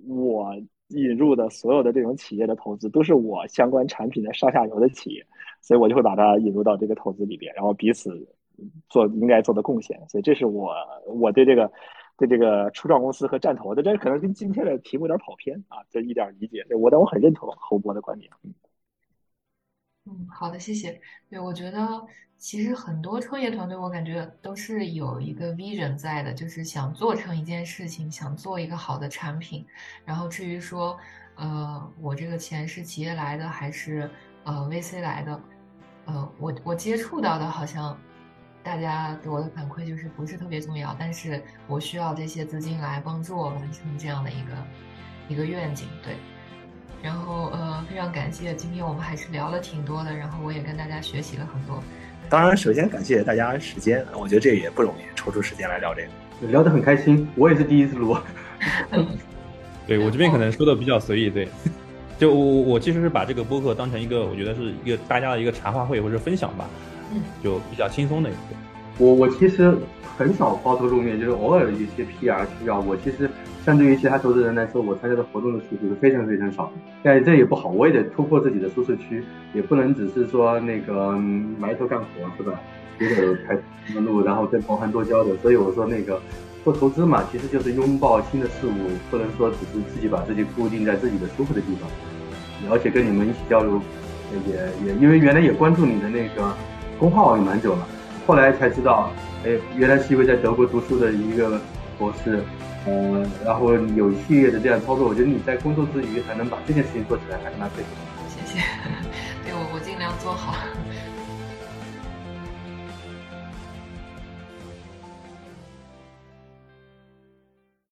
我引入的所有的这种企业的投资，都是我相关产品的上下游的企业，所以我就会把它引入到这个投资里边，然后彼此做应该做的贡献。所以这是我我对这个对这个初创公司和战投的，这可能跟今天的题目有点跑偏啊，这一点理解。我但我很认同侯博的观点。嗯嗯，好的，谢谢。对，我觉得其实很多创业团队，我感觉都是有一个 vision 在的，就是想做成一件事情，想做一个好的产品。然后至于说，呃，我这个钱是企业来的还是呃 VC 来的，呃，我我接触到的好像大家给我的反馈就是不是特别重要，但是我需要这些资金来帮助我完成这样的一个一个愿景，对。然后呃，非常感谢，今天我们还是聊了挺多的，然后我也跟大家学习了很多。当然，首先感谢大家时间，我觉得这也不容易，抽出时间来聊这个，聊得很开心。我也是第一次录。<laughs> 对我这边可能说的比较随意，对，就我我其实是把这个播客当成一个，我觉得是一个大家的一个茶话会或者分享吧，嗯，就比较轻松的一个。我我其实很少抛头露面，就是偶尔的一些 PR 需要，我其实。相对于其他投资人来说，我参加的活动的次数是非常非常少的。但这也不好，我也得突破自己的舒适区，也不能只是说那个埋头干活，是吧？也得开什么路，然后跟同行多交流。所以我说那个做投资嘛，其实就是拥抱新的事物，不能说只是自己把自己固定在自己的舒服的地方。而且跟你们一起交流，也也因为原来也关注你的那个公号也蛮久了，后来才知道，哎，原来是一位在德国读书的一个博士。嗯，然后有一系列的这样操作，我觉得你在工作之余还能把这件事情做起来，还是蛮佩服的。谢。谢。<laughs> 对我我尽量做好。